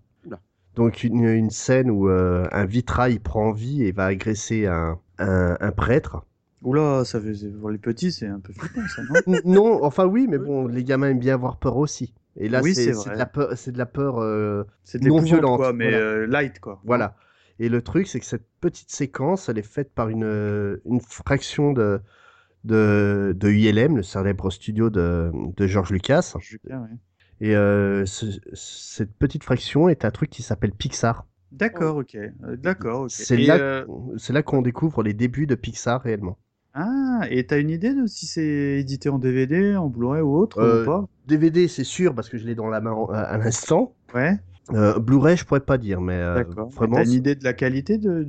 B: Donc une, une scène où euh, un vitrail prend vie et va agresser un, un, un prêtre.
C: Oula, ça fait pour les petits, c'est un peu flippant, ça, non?
B: Non, enfin oui, mais bon, les gamins aiment bien avoir peur aussi. Et là,
C: Oui,
B: c'est de la peur, c'est de la peur euh,
C: de
B: non violente.
C: quoi, mais
B: voilà.
C: euh, light, quoi.
B: Voilà. Et le truc, c'est que cette petite séquence, elle est faite par une, euh, une fraction de, de, de ILM, le célèbre studio de, de George Lucas.
C: Ouais.
B: Et euh, ce- cette petite fraction est un truc qui s'appelle Pixar.
C: D'accord, ok. Euh, D'accord, ok.
B: C'est là,
C: euh,
B: c'est là qu'on découvre les débuts de Pixar réellement.
C: Ah, et t'as une idée de si c'est édité en DVD, en Blu-ray ou autre
B: Euh,
C: ou pas
B: DVD, c'est sûr, parce que je l'ai dans la main à l'instant.
C: Ouais,
B: Euh, Blu-ray, je pourrais pas dire, mais euh,
C: d'accord.
B: vraiment.
C: T'as une idée de la qualité de,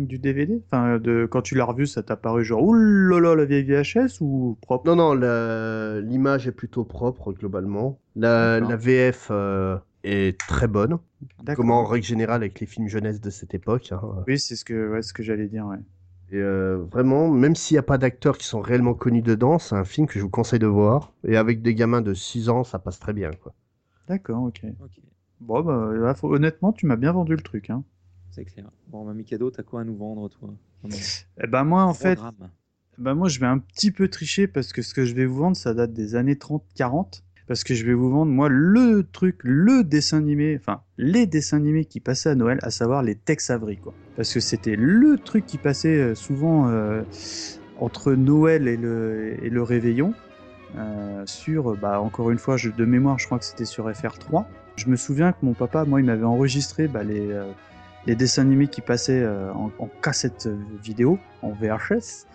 C: du DVD Enfin, de quand tu l'as revu, ça t'a paru genre oulala la vieille VHS ou propre?
B: Non, non, l'image est plutôt propre globalement. La, VF euh, est très bonne,
C: D'accord.
B: comme en règle générale avec les films jeunesse de cette époque. hein.
C: Oui, c'est ce que, ouais, ce que j'allais dire, ouais.
B: Et euh, vraiment, même s'il n'y a pas d'acteurs qui sont réellement connus dedans, c'est un film que je vous conseille de voir. Et avec des gamins de 6 ans, ça passe très bien. Quoi.
C: D'accord, ok.
A: Ok,
C: Bon, bah, là, faut- honnêtement, tu m'as bien vendu le truc, hein.
A: c'est clair. Bon, bah, Mikado, t'as quoi à nous vendre, toi?
C: Eh ben, moi, en fait,
A: programme
C: Bah moi je vais un petit peu tricher parce que ce que je vais vous vendre ça date des années 30-40 parce que je vais vous vendre moi le truc, le dessin animé, enfin les dessins animés qui passaient à Noël, à savoir les Tex Avery quoi. Parce que c'était le truc qui passait euh, souvent euh, entre Noël et le, et le réveillon euh, sur, bah encore une fois je, de mémoire je crois que c'était sur FR3. Je me souviens que mon papa moi il m'avait enregistré bah, les, euh, les dessins animés qui passaient euh, en, cassette euh, vidéo, en VHS.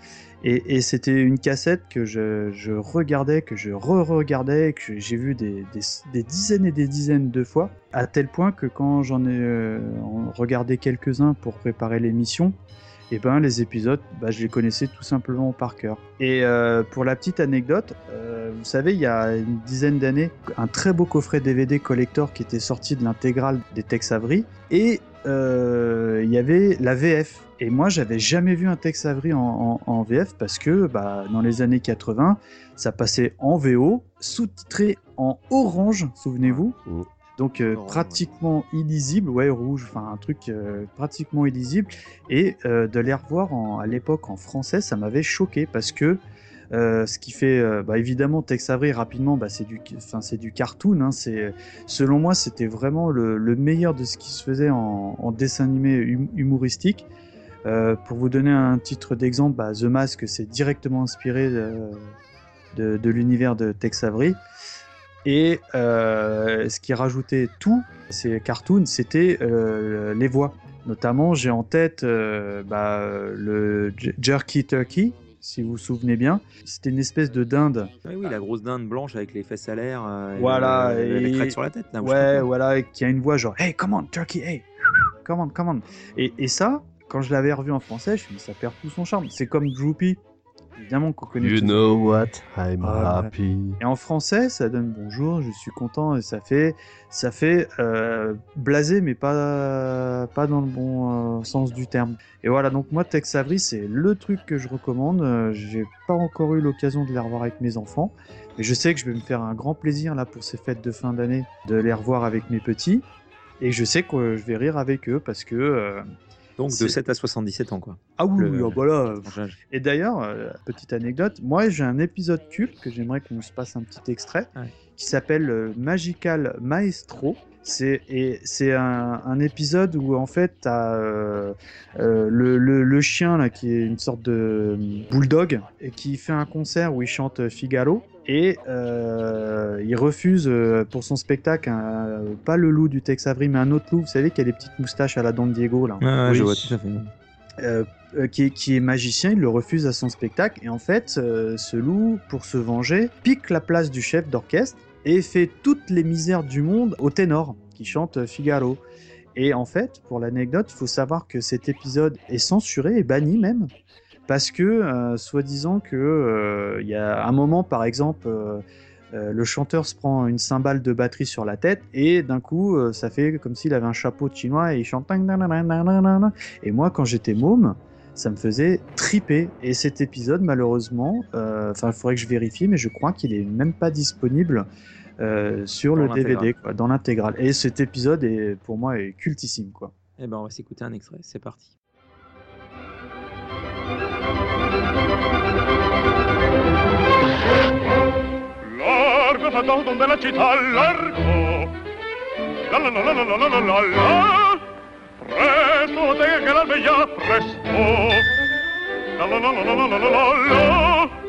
C: Et, et c'était une cassette que je, je regardais, que je re-regardais, que j'ai vu des, des, des dizaines et des dizaines de fois, à tel point que quand j'en ai euh, regardé quelques-uns pour préparer l'émission, et ben les épisodes, bah, je les connaissais tout simplement par cœur. Et euh, pour la petite anecdote, euh, vous savez, il y a une dizaine d'années, un très beau coffret DVD collector qui était sorti de l'intégrale des Tex Avery, et euh, il y avait la VF. Et moi, j'avais jamais vu un Tex Avery en, VF parce que bah, dans les années 80, ça passait en VO, sous-titré en orange, souvenez-vous.
B: Mm.
C: Donc euh,
A: Orange,
C: pratiquement illisible, ouais rouge, enfin un truc euh, pratiquement illisible. Et euh, de les revoir en- à l'époque en français, ça m'avait choqué parce que euh, ce qui fait, euh, bah, évidemment, Tex Avery rapidement, bah, c'est du, enfin c'est du cartoon. Hein, c'est, selon moi, c'était vraiment le, le meilleur de ce qui se faisait en, en dessin animé hum- humoristique. Euh, pour vous donner un titre d'exemple, bah, The Mask, c'est directement inspiré de, de, de l'univers de Tex Avery. Et euh, ce qui rajoutait tout, ces cartoons, c'était euh, les voix. Notamment, j'ai en tête euh, bah, le Jerky Turkey, si vous vous souvenez bien. C'était une espèce de dinde.
A: Oui, oui, la grosse dinde blanche avec les fesses à l'air. euh, et
C: Voilà,
A: le-
C: et-
A: les sur la tête. Là,
C: Ouais, voilà, et qui a une voix genre Hey, come on, Turkey, hey, come on, come on. Et, et ça, quand je l'avais revu en français, je me suis dit, ça perd tout son charme. C'est comme Droopy, évidemment qu'on connaît
B: You know what? I'm
C: Ah,
B: happy.
C: Et en français, ça donne bonjour, je suis content, et ça fait, ça fait euh, blasé, mais pas, pas dans le bon euh, sens du terme. Et voilà, donc moi, Tex Avery, c'est le truc que je recommande. Euh, J'ai pas encore eu l'occasion de les revoir avec mes enfants, mais je sais que je vais me faire un grand plaisir là pour ces fêtes de fin d'année de les revoir avec mes petits. Et je sais que je vais rire avec eux parce que. euh,
A: Donc de
C: c'est-
A: 7 à 77 ans, quoi.
C: Ah oui,
A: Le-
C: ah bah là, et d'ailleurs, euh, petite anecdote, moi j'ai un épisode culte que j'aimerais qu'on se passe un petit extrait
A: Ouais.
C: qui s'appelle euh, Magical Maestro. C'est un, un épisode où en fait t'as euh, euh, le, le, le chien là qui est une sorte de bulldog et qui fait un concert où il chante Figaro et euh, il refuse euh, pour son spectacle un- pas le loup du Tex Avery mais un autre loup vous savez qui a les petites moustaches à la Don Diego là
A: Ouais, ouais,
B: Oui.
A: je vois tout à fait.
C: euh, euh, qui, est, qui est magicien, il le refuse à son spectacle, et en fait, euh, ce loup, pour se venger, pique la place du chef d'orchestre et fait toutes les misères du monde au ténor, qui chante euh, Figaro. Et en fait, pour l'anecdote, il faut savoir que cet épisode est censuré et banni même, parce que, euh, soi-disant que euh, y a un moment, par exemple, euh, euh, le chanteur se prend une cymbale de batterie sur la tête, et d'un coup, ça fait comme s'il avait un chapeau chinois et il chante. Et moi, quand j'étais môme, ça me faisait triper. Et cet épisode, malheureusement, euh, enfin, il faudrait que je vérifie, mais je crois qu'il est même pas disponible euh, sur
A: Dans
C: le. DVD, quoi, dans l'intégrale. Et cet épisode est, pour moi, est cultissime, quoi.
A: Eh ben, on va s'écouter un extrait. C'est parti.
G: Largo città largo La la la la la la la la la Presto te che la veglia presto La la la la la la la la la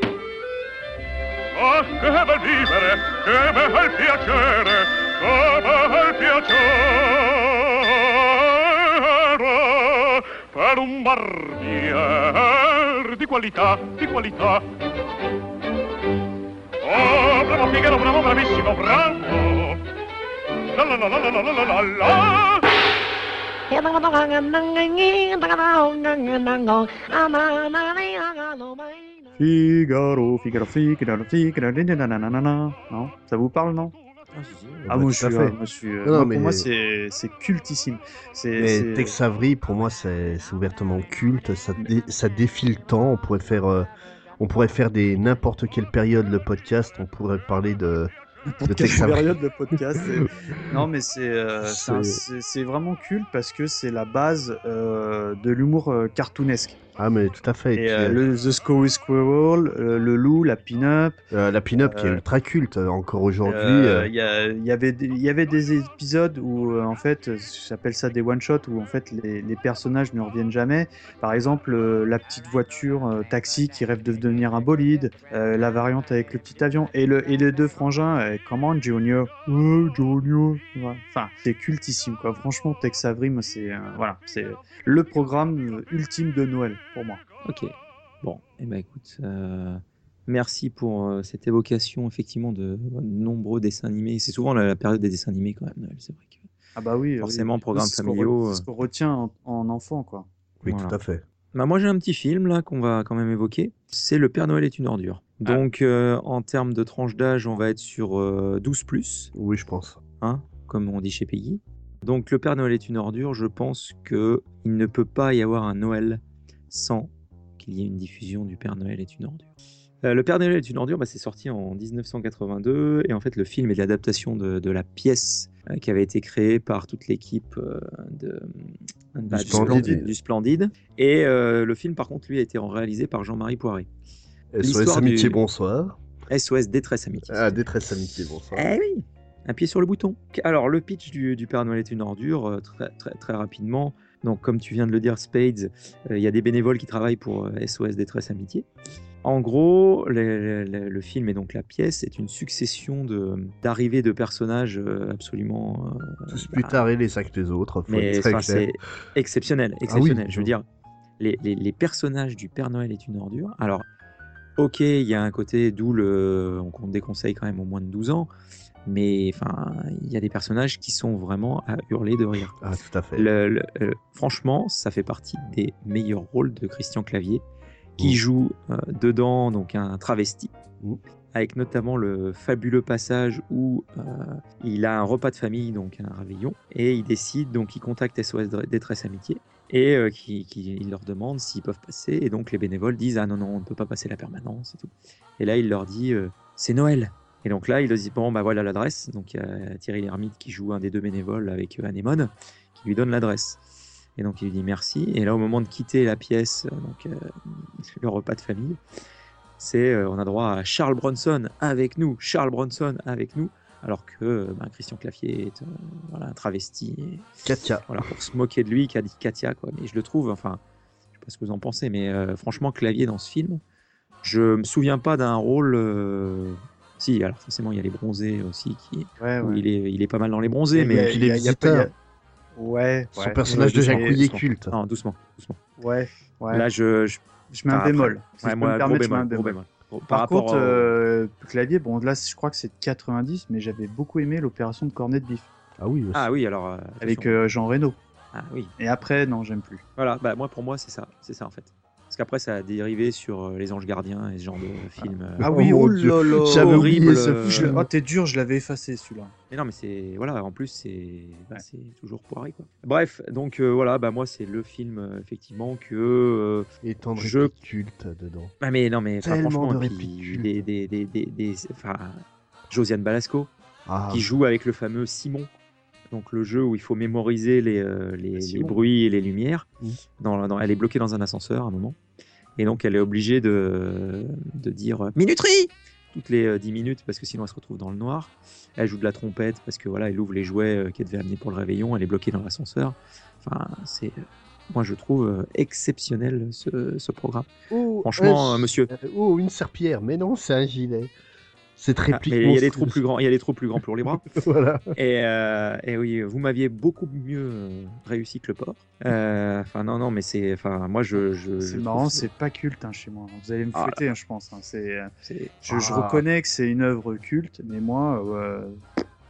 G: Ah, che bel vivere, che bel piacere, che bel piacere Per un barbier di qualità, di qualità Oh, bravo Figaro, bravo, bravissimo, bravo! La la la la la la la la la!
C: Figaro, Figaro, Figaro, Figaro, nananana. Non Ça vous parle, non
A: Ah.
C: Ah,
B: bah,
C: moi, je suis, euh, moi, je suis, euh,
B: Non,
C: moi,
B: mais-
C: pour moi, c'est cultissime.
B: Mais Tex Avery, pour moi, c'est ouvertement culte. Ça, dé- ça défie le temps. On pourrait faire, euh, on pourrait faire des n'importe quelle période le podcast. On pourrait parler de, de
C: quelle
B: Tex
C: période le podcast [LAUGHS] Non, mais c'est euh, c'est vraiment culte parce que c'est la base euh, de l'humour euh, cartoonesque.
B: Ah, mais tout à fait. Et
C: euh,
B: euh,
C: le The Scary Squirrel, euh, le loup, la pin-up.
B: euh, la pin-up qui est ultra culte encore aujourd'hui.
C: Il y, y avait y avait des épisodes où en fait, j'appelle ça des one shot où en fait les, les personnages ne reviennent jamais. Par exemple, la petite voiture taxi qui rêve de devenir un bolide, la variante avec le petit avion et le et les deux frangins. Comment Junior Junior. Ouais. Enfin, c'est cultissime quoi. Franchement, Tex Avery, c'est voilà, c'est le programme ultime de Noël pour moi.
A: Ok. Bon, eh ben écoute, euh, merci pour euh, cette évocation effectivement de, de nombreux dessins animés. C'est souvent la, la période des dessins animés quand même, Noël, c'est vrai. que-
C: Ah bah oui.
A: Forcément,
C: oui. re-
A: familiaux,
C: c'est ce qu'on retient en, en enfant quoi.
B: oui,
A: voilà.
B: tout à fait.
A: Bah, moi j'ai un petit film là qu'on va quand même évoquer. C'est Le Père Noël est une ordure.
C: Ah.
A: Donc euh, en termes de tranche d'âge, on va être sur euh, 12 plus,
B: Oui, je pense.
A: hein, comme on dit chez Peggy. Donc Le Père Noël est une ordure. Je pense que il ne peut pas y avoir un Noël sans qu'il y ait une diffusion du Père Noël est une ordure. Euh, le Père Noël est une ordure, bah, c'est sorti en 1982 et en fait le film est l'adaptation de, de la pièce euh, qui avait été créée par toute l'équipe euh, de, bah, du,
B: Splendide.
A: Splendide, du Splendide. Et le film par contre lui a été réalisé par Jean-Marie Poiré.
B: SOS Amitié,
A: du-
B: bonsoir.
A: SOS Détresse Amitié.
B: Ah, détresse amitié, bonsoir.
A: Eh oui, un pied sur le bouton. Alors, le pitch du, Père Noël est une ordure, très, très, très rapidement. Donc, comme tu viens de le dire, Spades, euh, il y a des bénévoles qui travaillent pour euh, SOS Détresse Amitié. En gros, le, le- le film et donc la pièce est une succession d'arrivées de, personnages euh, absolument. euh,
B: Tous plus
A: bah,
B: tarés les uns que les autres.
A: Mais enfin, c'est exceptionnel,
B: Ah oui.
A: exceptionnel. Je veux dire, les, les- les personnages du Père Noël est une ordure. Alors, ok, il y a un côté d'où le, on déconseille quand même au moins de 12 ans, mais enfin, il y a des personnages qui sont vraiment à hurler de rire.
B: Ah, tout à fait.
A: Le- le- euh, franchement, ça fait partie des meilleurs rôles de Christian Clavier, qui
B: Mm.
A: joue euh, dedans donc un travesti,
B: Mm.
A: avec notamment le fabuleux passage où euh, il a un repas de famille, donc un réveillon, et il décide, donc il contacte SOS Détresse Amitié, et euh, qui, qui- il leur demande s'ils peuvent passer, et donc les bénévoles disent ah non non on ne peut pas passer la permanence et tout. Et là il leur dit euh, c'est Noël. Et donc là il leur dit bon bah voilà l'adresse, donc il y a Thierry Lhermitte qui joue un des deux bénévoles avec euh, Anémone, qui lui donne l'adresse. Et donc il lui dit merci. Et là, au moment de quitter la pièce, euh, donc euh, [LAUGHS] le repas de famille, c'est euh, on a droit à Charles Bronson avec nous, Charles Bronson avec nous, alors que ben, Christian Clavier est euh, voilà, un travesti. et-
B: Katia.
A: voilà, pour se moquer de lui, qui a dit Katia, quoi. Mais je le trouve, enfin, je sais pas ce que vous en pensez, mais franchement, Clavier dans ce film, je me souviens pas d'un rôle. Si, alors forcément, il y a les bronzés aussi, qui,
C: Ouais,
A: où
C: ouais.
A: il, est, il est pas mal dans les bronzés,
C: Et
A: mais.
C: il
B: puis
C: a-
B: les visiteurs.
C: Ouais,
B: Son
C: ouais.
B: personnage de Jacques
A: doucement.
B: culte.
A: Non, doucement, doucement.
C: Ouais, ouais.
A: Là, je. je
C: je mets un bémol. Si
A: ouais,
C: je peux
A: moi,
C: me
A: gros
C: permettre, je mets un
A: bémol.
C: Par,
A: rapport
C: contre,
A: au-
C: euh, clavier, bon là je crois que c'est de 90, mais j'avais beaucoup aimé l'opération de cornet de bif
B: Ah oui, aussi.
A: Ah oui, alors. euh,
C: avec euh, Jean Reno.
A: Ah oui.
C: Et après, non, j'aime plus.
A: Voilà, bah moi pour moi c'est ça, c'est ça en fait. Parce qu'après ça a dérivé sur euh, les anges gardiens et ce genre de film. euh.
C: Ah
B: Oh
C: oui, oh là.
B: J'avais
A: horrible,
B: oublié ce
A: euh.
C: Oh, t'es dur, je l'avais effacé celui-là.
A: Mais non mais c'est voilà, en plus c'est c'est toujours poiré quoi. Bref, donc euh, voilà, bah moi c'est le film effectivement que euh,
B: Et tant de
A: Je-
B: cultes dedans.
A: ah mais non mais franchement
B: de
A: et puis des des des des, des- enfin Josiane Balasco
B: Ah,
A: qui joue avec le fameux Simon. Donc le jeu où il faut mémoriser les, euh, les, les
C: Simon.
A: bruits et les lumières. Dans, dans- elle est bloquée dans un ascenseur à un moment. Et donc elle est obligée de, de dire euh, minuterie toutes les euh, 10 minutes parce que sinon elle se retrouve dans le noir. Elle joue de la trompette parce que voilà, elle ouvre les jouets euh, qu'elle devait amener pour le réveillon. Elle est bloquée dans l'ascenseur. Enfin, c'est euh, moi je trouve euh, exceptionnel ce, ce programme. Franchement,
B: un
A: euh, monsieur.
B: Oh, une serpillière. Mais non, c'est un gilet. Cette
A: Ah,
B: réplique.
A: mais il y a des trous plus grands, il y a des trous plus grands pour les bras. [LAUGHS]
B: voilà.
A: Et, euh, et oui, vous m'aviez beaucoup mieux euh, réussi que le porc. Euh, Enfin, non, non, mais c'est. Enfin, moi, je. je
C: C'est marrant,
A: trouve-
C: c'est pas culte hein, chez moi. Vous allez me
A: Ah
C: fouetter, hein, je pense. hein. C'est, je,
B: Ah.
C: reconnais que c'est une œuvre culte, mais moi, euh,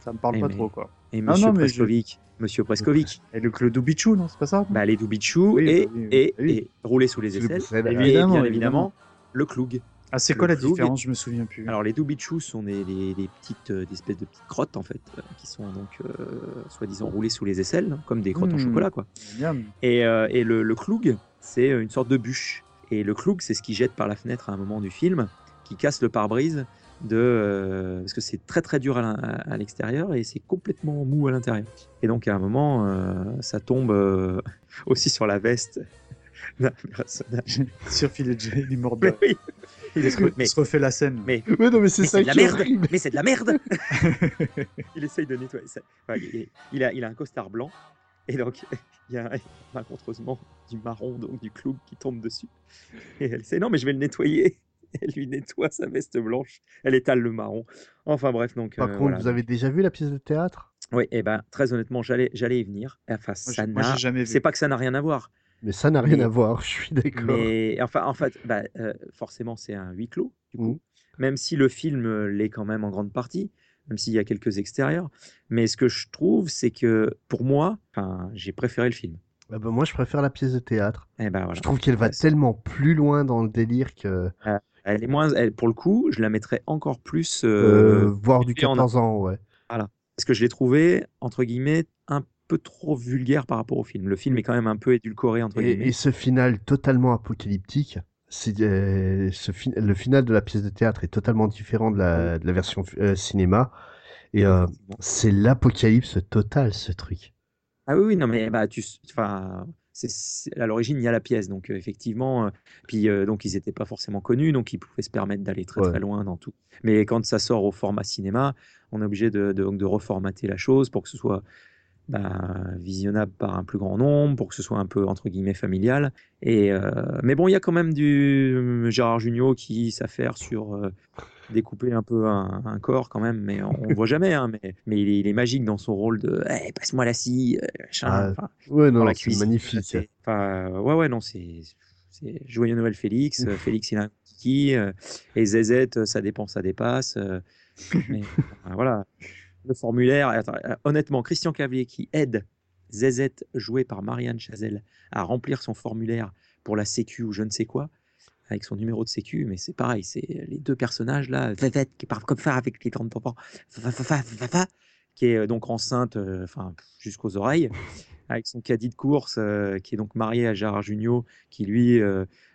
C: ça me parle pas
A: mais-
C: trop, quoi.
A: Et
C: Ah
A: Monsieur
C: non, mais je-
A: Preskovic. Monsieur Preskovic.
C: Et le Clos Dubichou, non, c'est pas ça
A: Bah, les Doubichou
C: Oui,
A: et,
C: bah oui,
A: et,
C: oui.
A: et rouler sous les aisselles. et
B: ouais.
A: bien
C: Évidemment,
A: évidemment,
C: évidemment.
A: le cloug.
C: Ah, c'est quoi la différence? Je me souviens plus.
A: Alors, les Doubichou sont des, petites, euh, des espèces de petites crottes, en fait, euh, qui sont donc, euh, soi-disant, roulées sous les aisselles, hein, comme des crottes en
C: Mm.
A: chocolat, quoi.
C: Miam.
A: Et, et le, le cloug, c'est une sorte de bûche. Et le cloug, c'est ce qui jette par la fenêtre à un moment du film, qui casse le pare-brise de euh, parce que c'est très très dur à l'extérieur et c'est complètement mou à l'intérieur. Et donc à un moment, euh, ça tombe euh, [LAUGHS] aussi sur la veste [LAUGHS] d'un personnage. [LAUGHS]
C: Sur Phil J, il est mort de.
A: Mais oui, il
C: se,
A: mais,
C: refait la scène.
A: mais
B: Ouais, non, mais c'est ça
A: de la merde
B: horrible.
A: Mais c'est de la merde [LAUGHS] [LAUGHS] Il essaye de nettoyer ça. Enfin, il, il a, il a un costard blanc, et donc [LAUGHS] il y a malencontreusement du marron, donc du cloug qui tombe dessus. Et elle sait, non, mais je vais le nettoyer. Elle lui nettoie sa veste blanche, elle étale le marron. Enfin bref, donc.
B: Par
A: euh,
B: contre,
A: voilà.
B: vous avez déjà vu la pièce de théâtre?
A: Oui, et ben très honnêtement, j'allais, j'allais y venir. Enfin,
C: Moi,
A: ça n'a.
C: jamais vu.
A: C'est pas que ça n'a rien à voir.
B: Mais ça n'a rien
A: Mais-
B: à voir, [LAUGHS] je suis d'accord.
A: Mais enfin, en fait, bah, euh, forcément, c'est un huis clos, du coup.
B: Mhm.
A: Même si le film euh, l'est quand même en grande partie, même s'il y a quelques extérieurs. Mais ce que je trouve, c'est que pour moi, j'ai préféré le film.
B: Ah bah, moi, je préfère la pièce de théâtre.
A: Et ben voilà.
B: Je trouve qu'elle va tellement plus loin dans le délire que
A: Elle est moins, elle, pour le coup, je la mettrais encore plus.
B: euh,
A: euh,
B: voir du
A: et en-
B: 14 ans, ouais.
A: parce que je l'ai trouvé entre guillemets un peu trop vulgaire par rapport au film. Le film est quand même un peu édulcoré entre
B: Et,
A: guillemets.
B: et ce final totalement apocalyptique, c'est euh, ce fi- le final de la pièce de théâtre est totalement différent de la, de la version euh, cinéma. Et euh, c'est l'apocalypse total, ce truc.
A: Ah oui, oui, non, mais bah, tu, enfin, à l'origine, il y a la pièce, donc euh, effectivement, euh, puis euh, donc ils n'étaient pas forcément connus, donc ils pouvaient se permettre d'aller très
B: Ouais.
A: très loin dans tout. Mais quand ça sort au format cinéma, on est obligé de, de, de reformater la chose pour que ce soit bah, visionnable par un plus grand nombre, pour que ce soit un peu entre guillemets familial. Et euh, mais bon, il y a quand même du euh, Gérard Jugnot qui s'affaire sur euh, découper un peu un, un corps quand même, mais on, le voit jamais. Hein, mais mais il est, il est magique dans son rôle de Eh, passe-moi la scie, machin.
B: Ah, Ouais, non,
A: la
B: c'est
A: cuisine.
B: magnifique.
A: Ouais, ouais, non, c'est. Joyeux Noël Félix. Félix, il a un kiki. et Zezette, ça dépend, ça dépasse. mais voilà. Le formulaire. euh, honnêtement, Christian Cavalier qui aide Zezette, jouée par Marianne Chazelle, à remplir son formulaire pour la Sécu ou je ne sais quoi, avec son numéro de Sécu, mais c'est pareil, c'est les deux personnages là, Zezette qui parle comme ça avec les grandes fa- qui est euh, donc enceinte, euh, jusqu'aux oreilles, avec son caddie de course, qui est donc marié à Gérard Jugnot, qui lui,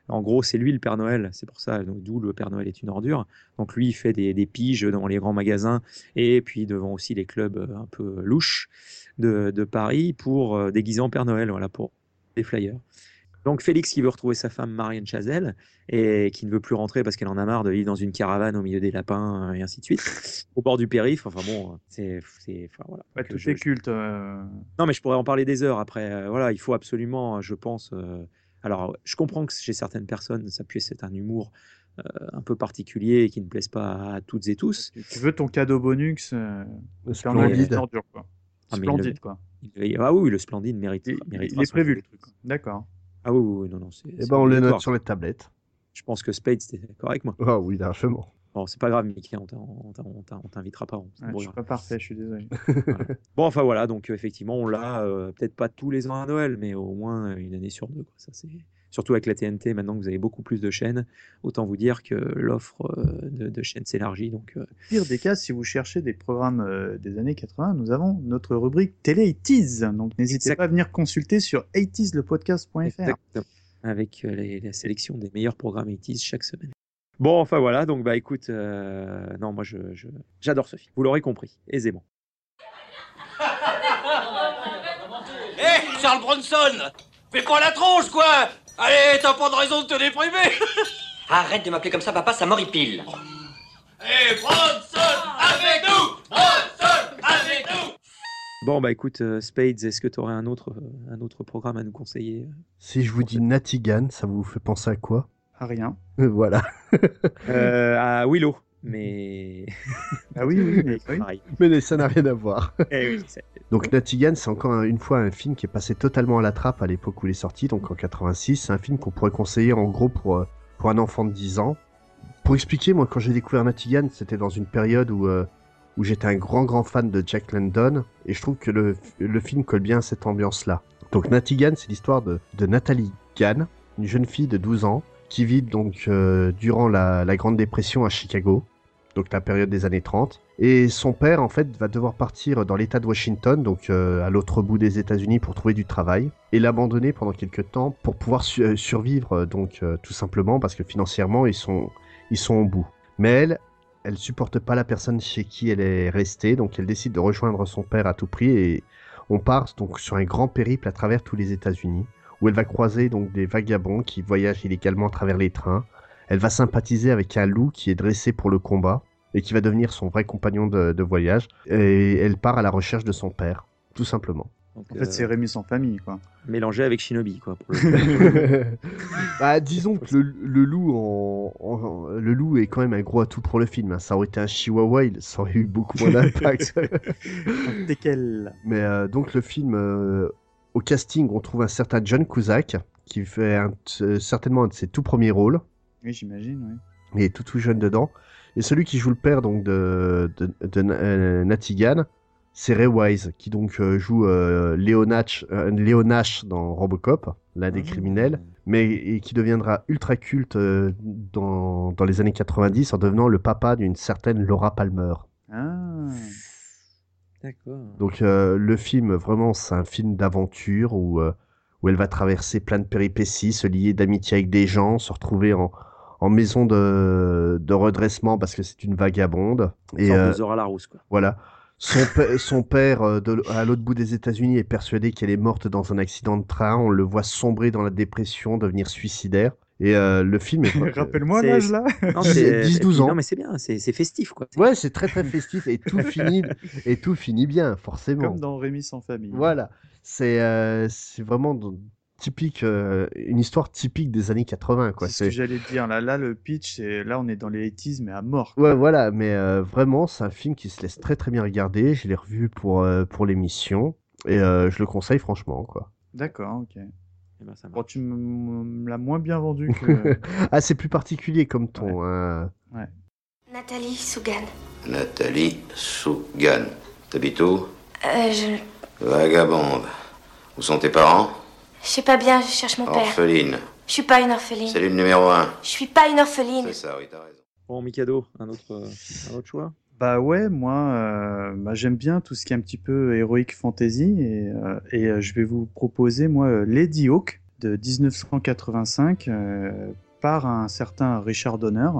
A: en gros, c'est lui le Père Noël, c'est pour ça, donc d'où le Père Noël est une ordure. Donc lui, il fait des, des piges dans les grands magasins et puis devant aussi les clubs euh, un peu louches de, de Paris pour euh, déguiser en Père Noël, voilà, pour des flyers. Donc Félix qui veut retrouver sa femme Marianne Chazelle et qui ne veut plus rentrer parce qu'elle en a marre de vivre dans une caravane au milieu des lapins et ainsi de suite, [LAUGHS] au bord du périph'. Enfin bon, c'est, enfin voilà.
C: Ouais, tout
A: je-
C: est culte. euh,
A: Non, mais je pourrais en parler des heures après. Euh, voilà, il faut absolument, je pense. euh, Alors, je comprends que chez certaines personnes, ça puisse être un humour euh, un peu particulier et qui ne plaise pas à toutes et tous.
C: Tu veux ton cadeau bonus euh, Noël
B: Splendide.
C: ordure, quoi.
A: Ah, il le-
C: Splendide, quoi.
A: Il- Ah oui, le Splendide mérite.
C: Il,
A: mérite
C: il est prévu, le truc. D'accord.
A: Ah oui, oui, oui, non, non. c'est-
B: Eh ben, on le
A: obligatoire.
B: note sur les tablettes.
A: Je pense que Spade, c'était d'accord avec moi.
B: Ah oui, largement.
A: Bon, c'est pas grave, Mickey, on t'in- on t'in- on t'in- on t'invitera pas. on
C: Ouais, je suis
A: débrouillera.
C: pas parfait, je suis désolé. [LAUGHS]
A: Bon, enfin voilà, donc euh, effectivement, on l'a euh, peut-être pas tous les ans à Noël, mais au moins euh, une année sur deux. Quoi. Ça, c'est... Surtout avec la TNT, maintenant que vous avez beaucoup plus de chaînes, autant vous dire que l'offre de, de chaînes s'élargit. Donc, euh,
C: Pire des cas, si vous cherchez des programmes euh, des années 80, nous avons notre rubrique Télé 80 Donc n'hésitez pas à venir consulter sur 80slepodcast.fr.
A: exactement, avec euh, les- la sélection des meilleurs programmes 80 chaque semaine. Bon, enfin voilà, donc bah écoute, euh, non, moi je, je- j'adore ce film. Vous l'aurez compris, aisément.
H: Hé, [LAUGHS] Charles Bronson Fais pas la tronche, quoi. Allez, t'as pas de raison de te déprimer. [LAUGHS]
I: Arrête de m'appeler comme ça, papa, ça m'horripile.
H: Hé, Bronson Avec nous. Bronson Avec nous.
A: Bon, bah écoute, euh, Spades, est-ce que tu aurais un autre, euh, un autre programme à nous conseiller?
B: Si je vous dis Natigan, ça vous fait penser à quoi?
C: À rien.
B: Voilà.
A: Euh, À Willow, mais. [LAUGHS]
C: Ah oui, oui, mais [LAUGHS] oui.
A: Pareil.
B: Mais ça n'a rien à voir.
A: Eh oui,
B: Donc Natigan, c'est encore un- une fois un film qui est passé totalement à la trappe à l'époque où il est sorti, donc en 86. C'est un film qu'on pourrait conseiller en gros pour, euh, pour un enfant de 10 ans. Pour expliquer, moi quand j'ai découvert Natigan, c'était dans une période où, euh, où j'étais un grand grand fan de Jack London, et je trouve que le, le film colle bien à cette ambiance-là. Donc Natigan, c'est l'histoire de, de Nathalie Gann, une jeune fille de 12 ans, qui vit donc euh, durant la, Grande Dépression à Chicago, donc la période des années 30. Et son père, en fait, va devoir partir dans l'État de Washington, donc euh, à l'autre bout des États-Unis, pour trouver du travail, et l'abandonner pendant quelques temps pour pouvoir euh, survivre, donc tout simplement parce que financièrement ils sont ils sont au bout. Mais elle, elle supporte pas la personne chez qui elle est restée, donc elle décide de rejoindre son père à tout prix et on part donc sur un grand périple à travers tous les États-Unis où elle va croiser donc des vagabonds qui voyagent illégalement à travers les trains. Elle va sympathiser avec un loup qui est dressé pour le combat et qui va devenir son vrai compagnon de, de voyage. Et elle part à la recherche de son père, tout simplement.
A: donc,
C: En fait, c'est
A: euh,
C: Rémi sans famille, quoi.
A: mélangé avec Shinobi, quoi. pour le [LAUGHS] coup. [LAUGHS]
B: bah, disons que le, le loup en, en- le loup est quand même un gros atout pour le film. hein. Ça aurait été un chihuahua, il- ça aurait eu beaucoup moins d'impact. [LAUGHS]
C: Desquels
B: Mais euh, donc le film, euh, au casting, on trouve un certain John Cusack qui fait un certainement un de ses tout premiers rôles.
C: Oui, j'imagine, oui.
B: Il est tout tout jeune dedans. Et celui qui joue le père donc de, de, de, euh, Natigan, c'est Ray Wise, qui donc euh, joue euh, Léo Nash, euh, dans Robocop, l'un des
A: Ah.
B: criminels, mais et qui deviendra ultra culte dans, dans les années 90 en devenant le papa d'une certaine Laura Palmer.
C: Ah.
B: Donc euh, le film, vraiment, c'est un film d'aventure où, euh, où elle va traverser plein de péripéties, se lier d'amitié avec des gens, se retrouver en, en maison de, de redressement parce que c'est une vagabonde. Et euh,
A: de Zora Larousse, quoi.
B: voilà. Son, [LAUGHS] père, euh, de à l'autre bout des États-Unis, est persuadé qu'elle est morte dans un accident de train. On le voit sombrer dans la dépression, devenir suicidaire. Et euh, le film est... [LAUGHS]
C: Rappelle-moi l'âge, là
A: Non, [LAUGHS]
B: c'est
A: c'est-
B: 10,
A: et puis,
B: 12 ans.
A: Non, mais c'est bien, c'est festif, quoi.
B: Ouais, c'est très très festif et tout [LAUGHS] finit et tout finit bien, forcément.
C: Comme dans Rémi sans famille.
B: Voilà, c'est euh, c'est vraiment typique, euh, une histoire typique des années 80, quoi.
C: C'est ce que j'allais dire. Là, là, le pitch, c'est là, on est dans les 80s, mais à mort.
B: ouais, voilà, mais euh, vraiment, c'est un film qui se laisse très très bien regarder. Je l'ai revu pour euh, pour l'émission et euh, je le conseille franchement, quoi.
C: D'accord, ok.
A: Eh ben, ça marche.
C: Bon, tu me l'as moins bien vendu que. [LAUGHS]
B: ah, c'est plus particulier comme ton. hein.
F: Nathalie Sougan.
J: Nathalie Sougan. T'habites où?
F: Euh, je.
J: Vagabonde. Où sont tes parents?
F: Je sais pas bien, je cherche mon père.
J: Orpheline.
F: Je suis pas une orpheline.
J: Cellule numéro 1.
F: Je suis pas une orpheline.
J: C'est ça, oui, t'as raison.
A: Bon, Mikado, un autre, euh, un autre choix?
C: Bah ouais, moi, euh, bah, j'aime bien tout ce qui est un petit peu héroïque fantasy et, euh, et euh, je vais vous proposer moi Lady Hawk de 1985 euh, par un certain Richard Donner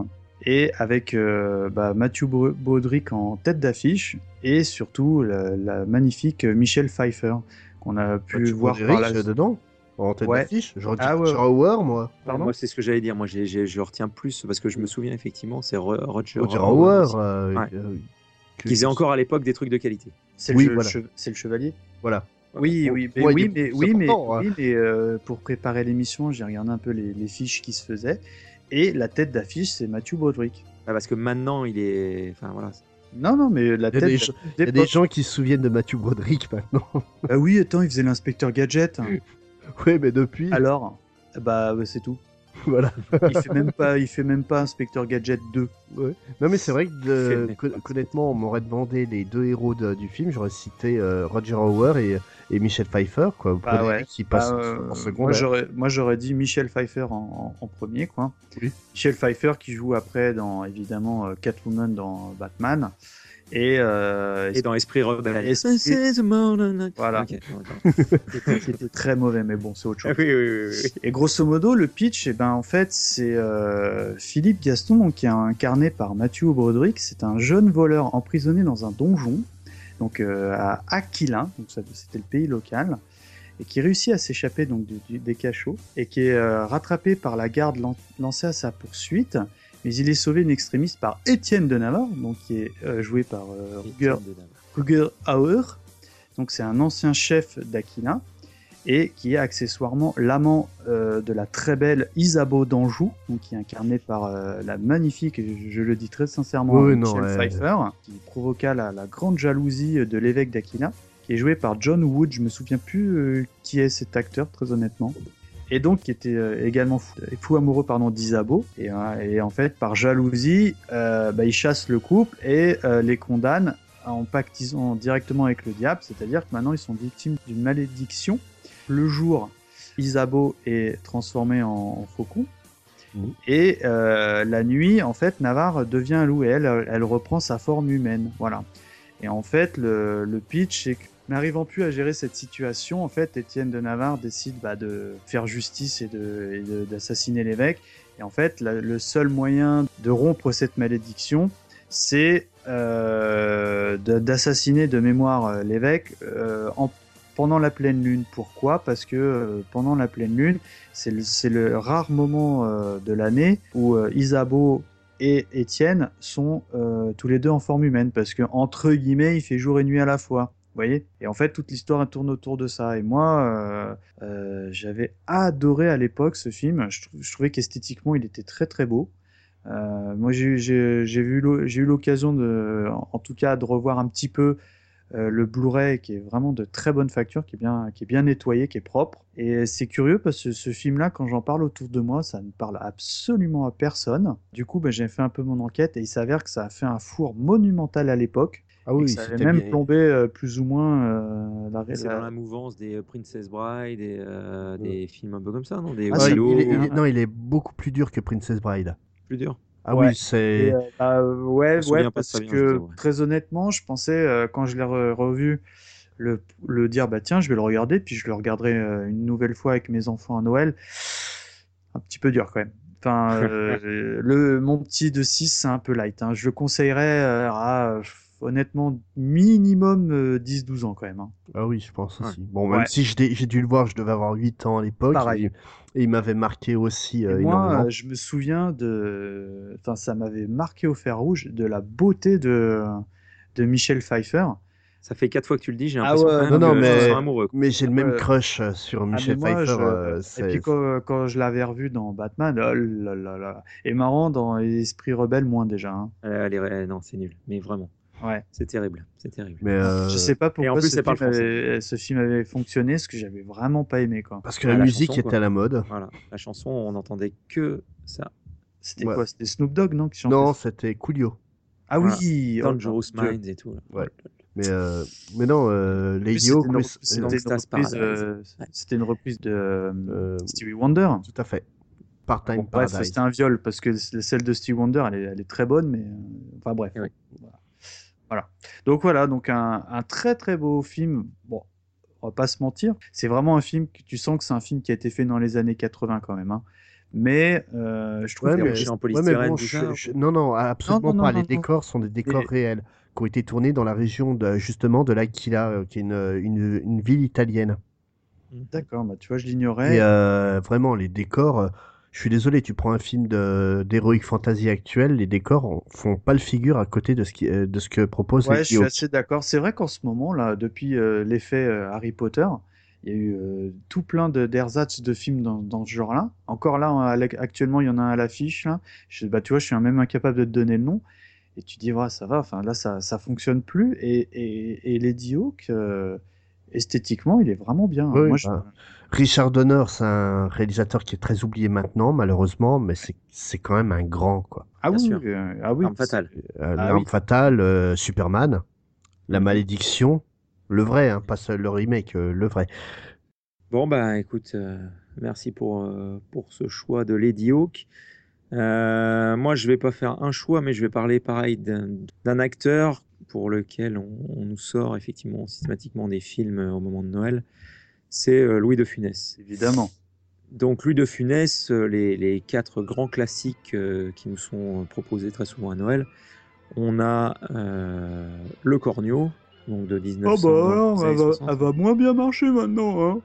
C: et avec bah, Matthew Bro- Broderick en tête d'affiche et surtout la, la magnifique Michelle Pfeiffer qu'on a pu voir
B: vois
C: par la
B: dedans en tête
C: Ouais.
B: d'affiche. J'aurais dit
C: Ah ouais.
B: Hauer, moi.
C: Pardon
A: Moi, c'est ce que j'allais dire. Moi, j'ai- j'ai- je retiens plus parce que je me souviens effectivement, c'est Ro- Roger,
B: Roger
A: Hauer,
B: euh,
A: Ouais.
B: euh, que-
A: qui faisait encore à l'époque des trucs de qualité.
C: C'est
B: Oui,
C: le,
B: voilà.
C: che- le chevalier
B: Voilà.
C: Oui,
B: Pour-
C: oui, mais, oui, mais, oui, mais,
B: hein.
C: oui, mais euh, pour préparer l'émission, j'ai regardé un peu les, les fiches qui se faisaient. Et la tête d'affiche, c'est Matthew Broderick.
A: Ah, parce que maintenant, il est. Enfin, voilà.
C: Non, non, mais la
B: Il y a
C: tête
B: des,
C: d'affiche
B: gens- il y a des gens qui se souviennent de Matthew Broderick maintenant.
C: Ah oui, attends, il faisait l'inspecteur Gadget. [LAUGHS]
B: oui, mais depuis.
C: Alors, bah c'est tout. [LAUGHS]
B: Voilà.
C: Il fait même pas, il fait même pas inspecteur Gadget 2.
B: Ouais. Non, mais c'est vrai que co- honnêtement, on m'aurait demandé les deux héros de- du film, j'aurais cité euh, Roger Hauer et, et Michel Pfeiffer, quoi. Vous prenez
C: ouais.
B: qui passe
C: Bah,
B: en-
C: euh,
B: en
C: moi j'aurais, moi j'aurais dit Michel Pfeiffer en, en- en premier quoi.
B: Oui.
C: Michel Pfeiffer qui joue après dans évidemment euh, Catwoman dans Batman et, euh,
A: Et dans Esprit Rebelle.
C: Esprit-. Voilà.
A: Ok, [LAUGHS] non, attends.
C: qui était, qui était très mauvais mais bon c'est autre chose.
A: Oui, oui, oui, oui.
C: Et grosso modo, le pitch, eh ben, en fait, c'est euh, Philippe Gaston, donc, qui est incarné par Matthew Broderick. C'est un jeune voleur emprisonné dans un donjon, donc euh, à ça- c'était le pays local, et qui réussit à s'échapper donc du- du- des cachots, et qui est euh, rattrapé par la garde lan- lancée à sa poursuite. Mais il est sauvé in extremis par Étienne de Navarre, donc qui est euh, joué par euh, Ruger, Ruger Hauer. Donc c'est un ancien chef d'Aquila et qui est accessoirement l'amant euh, de la très belle Isabeau d'Anjou, donc qui est incarnée par euh, la magnifique, je, je le dis très sincèrement,
B: Oui,
C: Michel
B: non, ouais.
C: Pfeiffer, qui provoqua la, la grande jalousie de l'évêque d'Aquila, qui est joué par John Wood. Je me souviens plus euh, qui est cet acteur, très honnêtement. Et donc qui était euh, également fou, fou amoureux pardon d'Isabeau et, euh, et en fait par jalousie euh, bah, il chasse le couple et euh, les condamne en pactisant directement avec le diable, c'est-à-dire que maintenant ils sont victimes d'une malédiction. Le jour, Isabeau est transformé en, en faucon.
B: Mhm.
C: Et euh, la nuit, en fait, Navarre devient un loup et elle, elle reprend sa forme humaine. Voilà. Et en fait, le, le pitch, c'est que n'arrivant plus à gérer cette situation, en fait, Étienne de Navarre décide bah, de faire justice et d'assassiner l'évêque. Et en fait, le seul moyen de rompre cette malédiction, c'est euh, d'assassiner de mémoire euh, l'évêque euh, en pendant la pleine lune. Pourquoi? Parce que pendant la pleine lune, c'est le, rare moment de l'année où Isabeau et Étienne sont tous les deux en forme humaine, parce que entre guillemets, il fait jour et nuit à la fois. Et en fait, toute l'histoire tourne autour de ça. Et moi, euh, euh, j'avais adoré à l'époque ce film. Je, je trouvais qu'esthétiquement, il était très très beau. Euh, moi, j'ai eu l'occasion de, en tout cas, de revoir un petit peu le Blu-ray qui est vraiment de très bonne facture, qui est bien, qui est bien nettoyé, qui est propre. Et c'est curieux parce que ce film-là, quand j'en parle autour de moi, ça ne parle absolument à personne. Du coup, ben, j'ai fait un peu mon enquête et il s'avère que ça a fait un four monumental à l'époque.
B: Ah oui,
C: que ça avait
B: c'était
C: même
B: bien.
C: plombé euh, plus ou moins euh, la,
A: C'est dans la mouvance des euh, Princess Bride et euh, des films un peu comme ça, non? Des
B: Ah,
A: Willow,
B: il il non, il est beaucoup plus dur que Princess Bride.
A: plus dur?
B: Ah
C: Ouais.
B: oui, c'est.
C: Bah, ouais, ouais, parce que très honnêtement, je pensais quand je l'ai re- revu le, le dire bah tiens, je vais le regarder, puis je le regarderai une nouvelle fois avec mes enfants à Noël. Un petit peu dur quand même. Enfin, [LAUGHS] le mon petit de 6, c'est un peu light. hein. Je le conseillerais à honnêtement minimum euh, 10-12 ans quand même. hein.
B: Ah oui, je pense
A: Ouais.
B: aussi. Bon, même
C: Ouais.
B: si j'ai dû le voir, je devais avoir 8 ans à l'époque.
C: Pareil.
B: Et, et il m'avait marqué aussi euh,
C: moi,
B: énormément.
C: euh, je me souviens de. Enfin, ça m'avait marqué au fer rouge de la beauté de, de Michel Pfeiffer.
A: Ça fait quatre fois que tu le dis, j'ai
C: Ah
A: l'impression
C: ouais,
A: quand même
B: non, non,
A: que
B: mais-
A: amoureux.
B: Mais j'ai le même
C: Ouais.
B: crush euh, sur
C: Ah,
B: Michel
C: moi,
B: Pfeiffer.
C: je-
B: euh,
C: Et puis quand, quand je l'avais revu dans Batman, oh là là là. Et marrant dans Esprit Rebelle, moins déjà. hein.
A: Euh, euh, non, c'est nul, mais vraiment.
C: Ouais.
A: C'est terrible, c'est terrible.
B: Mais euh,
C: Je sais pas pourquoi
A: en plus,
C: ce, film avait, ce film avait fonctionné, parce que j'avais vraiment pas aimé. quoi.
B: Parce que
A: Ah,
B: la
A: la
B: musique
A: chanson,
B: était
A: quoi.
B: à la mode.
A: Voilà, la chanson, on n'entendait que ça.
C: C'était
B: Ouais.
C: quoi C'était Snoop Dogg, non qui chantait
B: Non, c'était Coolio.
C: Ah
A: Voilà.
C: oui oh,
A: Dangerous. Minds et tout. là.
B: Ouais. Mais, euh, mais non, euh,
C: C'était une, c'était
B: euh,
C: une reprise, euh, c'était une reprise de Stevie Wonder.
B: tout à fait. Part-time
C: Bon, bref, c'était un viol parce que celle de Steve Wonder, elle est, elle est très bonne, mais enfin bref.
A: Oui.
C: Voilà. Voilà. Donc voilà, donc un, un très très beau film. Bon, on va pas se mentir, c'est vraiment un film que tu sens que c'est un film qui a été fait dans les années 80 quand même. hein. Mais euh, je trouve
B: Ouais, mais,
A: je en
B: ouais,
A: polystyrène,
B: bon, je- je- non, non, absolument
C: Non, non,
B: pas.
C: non,
B: les
C: non,
B: décors sont des décors
C: Mais-
B: réels qui ont été tournés dans la région de, justement de l'Aquila, euh, qui est une, une, une ville italienne.
C: D'accord, bah, tu vois, je l'ignorais.
B: Et euh, vraiment, les décors, euh, je suis désolé, tu prends un film d'Heroic Fantasy actuel, les décors font pas le figure à côté de ce, qui, euh, de ce que propose
C: Ouais,
B: les
C: je suis assez d'accord. C'est vrai qu'en ce moment, là, depuis euh, l'effet euh, Harry Potter, il y a eu euh, tout plein de d'ersatz de films dans, dans ce genre-là. Encore là, l'ec- actuellement, il y en a un à l'affiche. Bah, tu vois, je suis même incapable de te donner le nom. Et tu dis, ouais, ça va. Enfin, là, ça, ça fonctionne plus. Et, et, et Lady Hawk, euh, esthétiquement, il est vraiment bien.
B: Oui,
C: Moi, je-
B: bah, Richard Donner, c'est un réalisateur qui est très oublié maintenant, malheureusement, mais c'est quand même un grand, quoi.
C: Ah
A: Bien
C: oui,
A: sûr.
C: euh, ah oui.
A: Arme fatale.
B: Euh,
C: Ah
B: L'arme
C: oui.
B: fatale, euh, Superman, La Malédiction, le vrai, hein, pas le remake, euh, le vrai.
A: Bon, bah écoute, euh, merci pour, euh, pour ce choix de Lady Hawk. Euh, moi, je vais pas faire un choix, mais je vais parler pareil d'un d'un acteur pour lequel on, on nous sort effectivement systématiquement des films euh, au moment de Noël. C'est euh, Louis de Funès.
C: Évidemment.
A: Donc Louis de Funès, euh, les, les quatre grands classiques euh, qui nous sont proposés très souvent à Noël. On a euh, Le Cornio, donc de
C: Oh
A: 1900.
C: bah alors,
A: des
C: elle
A: années
C: va,
A: 60.
C: elle va moins bien marcher maintenant. Hein.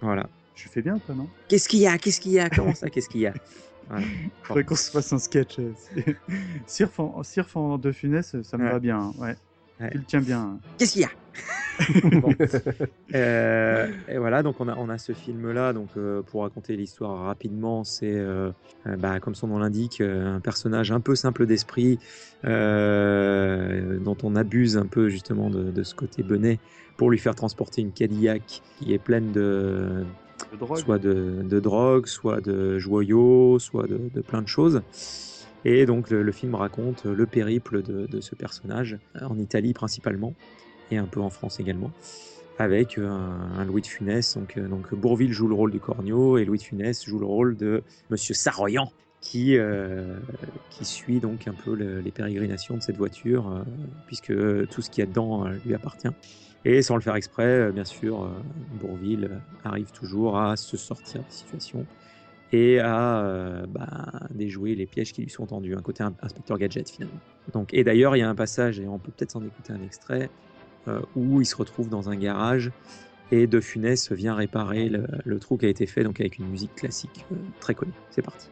A: Voilà.
C: Je fais bien, toi, non?
A: Qu'est-ce qu'il y a? Qu'est-ce qu'il y a? Comment ça? Qu'est-ce qu'il y a? [LAUGHS] Voilà.
C: Il faudrait qu'on se fasse un sketch. euh, c'est- [LAUGHS] Sirf en, Sirf en de Funès, ça me
A: Ouais.
C: va bien. hein, Ouais.
A: Ouais.
C: Tu le tiens bien. hein.
A: Qu'est-ce qu'il y a? Bon. [LAUGHS] Euh, et voilà, donc on a, on a ce film-là. Donc euh, pour raconter l'histoire rapidement, c'est euh, euh, bah, comme son nom l'indique, euh, un personnage un peu simple d'esprit, euh, dont on abuse un peu justement de, de ce côté benet pour lui faire transporter une Cadillac qui est pleine de
C: De
A: soit de, de drogue, soit de joyaux, soit de, de plein de choses. Et donc le, film raconte le périple de, de ce personnage, en Italie principalement, et un peu en France également, avec euh, un, Louis de Funès. Donc, euh, donc Bourville joue le rôle du Cornio, et Louis de Funès joue le rôle de Monsieur Saroyan, qui, euh, qui suit donc un peu le- les pérégrinations de cette voiture, euh, puisque tout ce qu'il y a dedans euh, lui appartient. Et sans le faire exprès, euh, bien sûr, euh, Bourville euh, arrive toujours à se sortir des situations et à bah, déjouer les pièges qui lui sont tendus, un côté in- inspecteur gadget finalement. Donc, et d'ailleurs, il y a un passage, et on peut peut-être s'en écouter un extrait, où il se retrouve dans un garage et De Funès vient réparer le, trou qui a été fait, donc avec une musique classique très connue. C'est parti.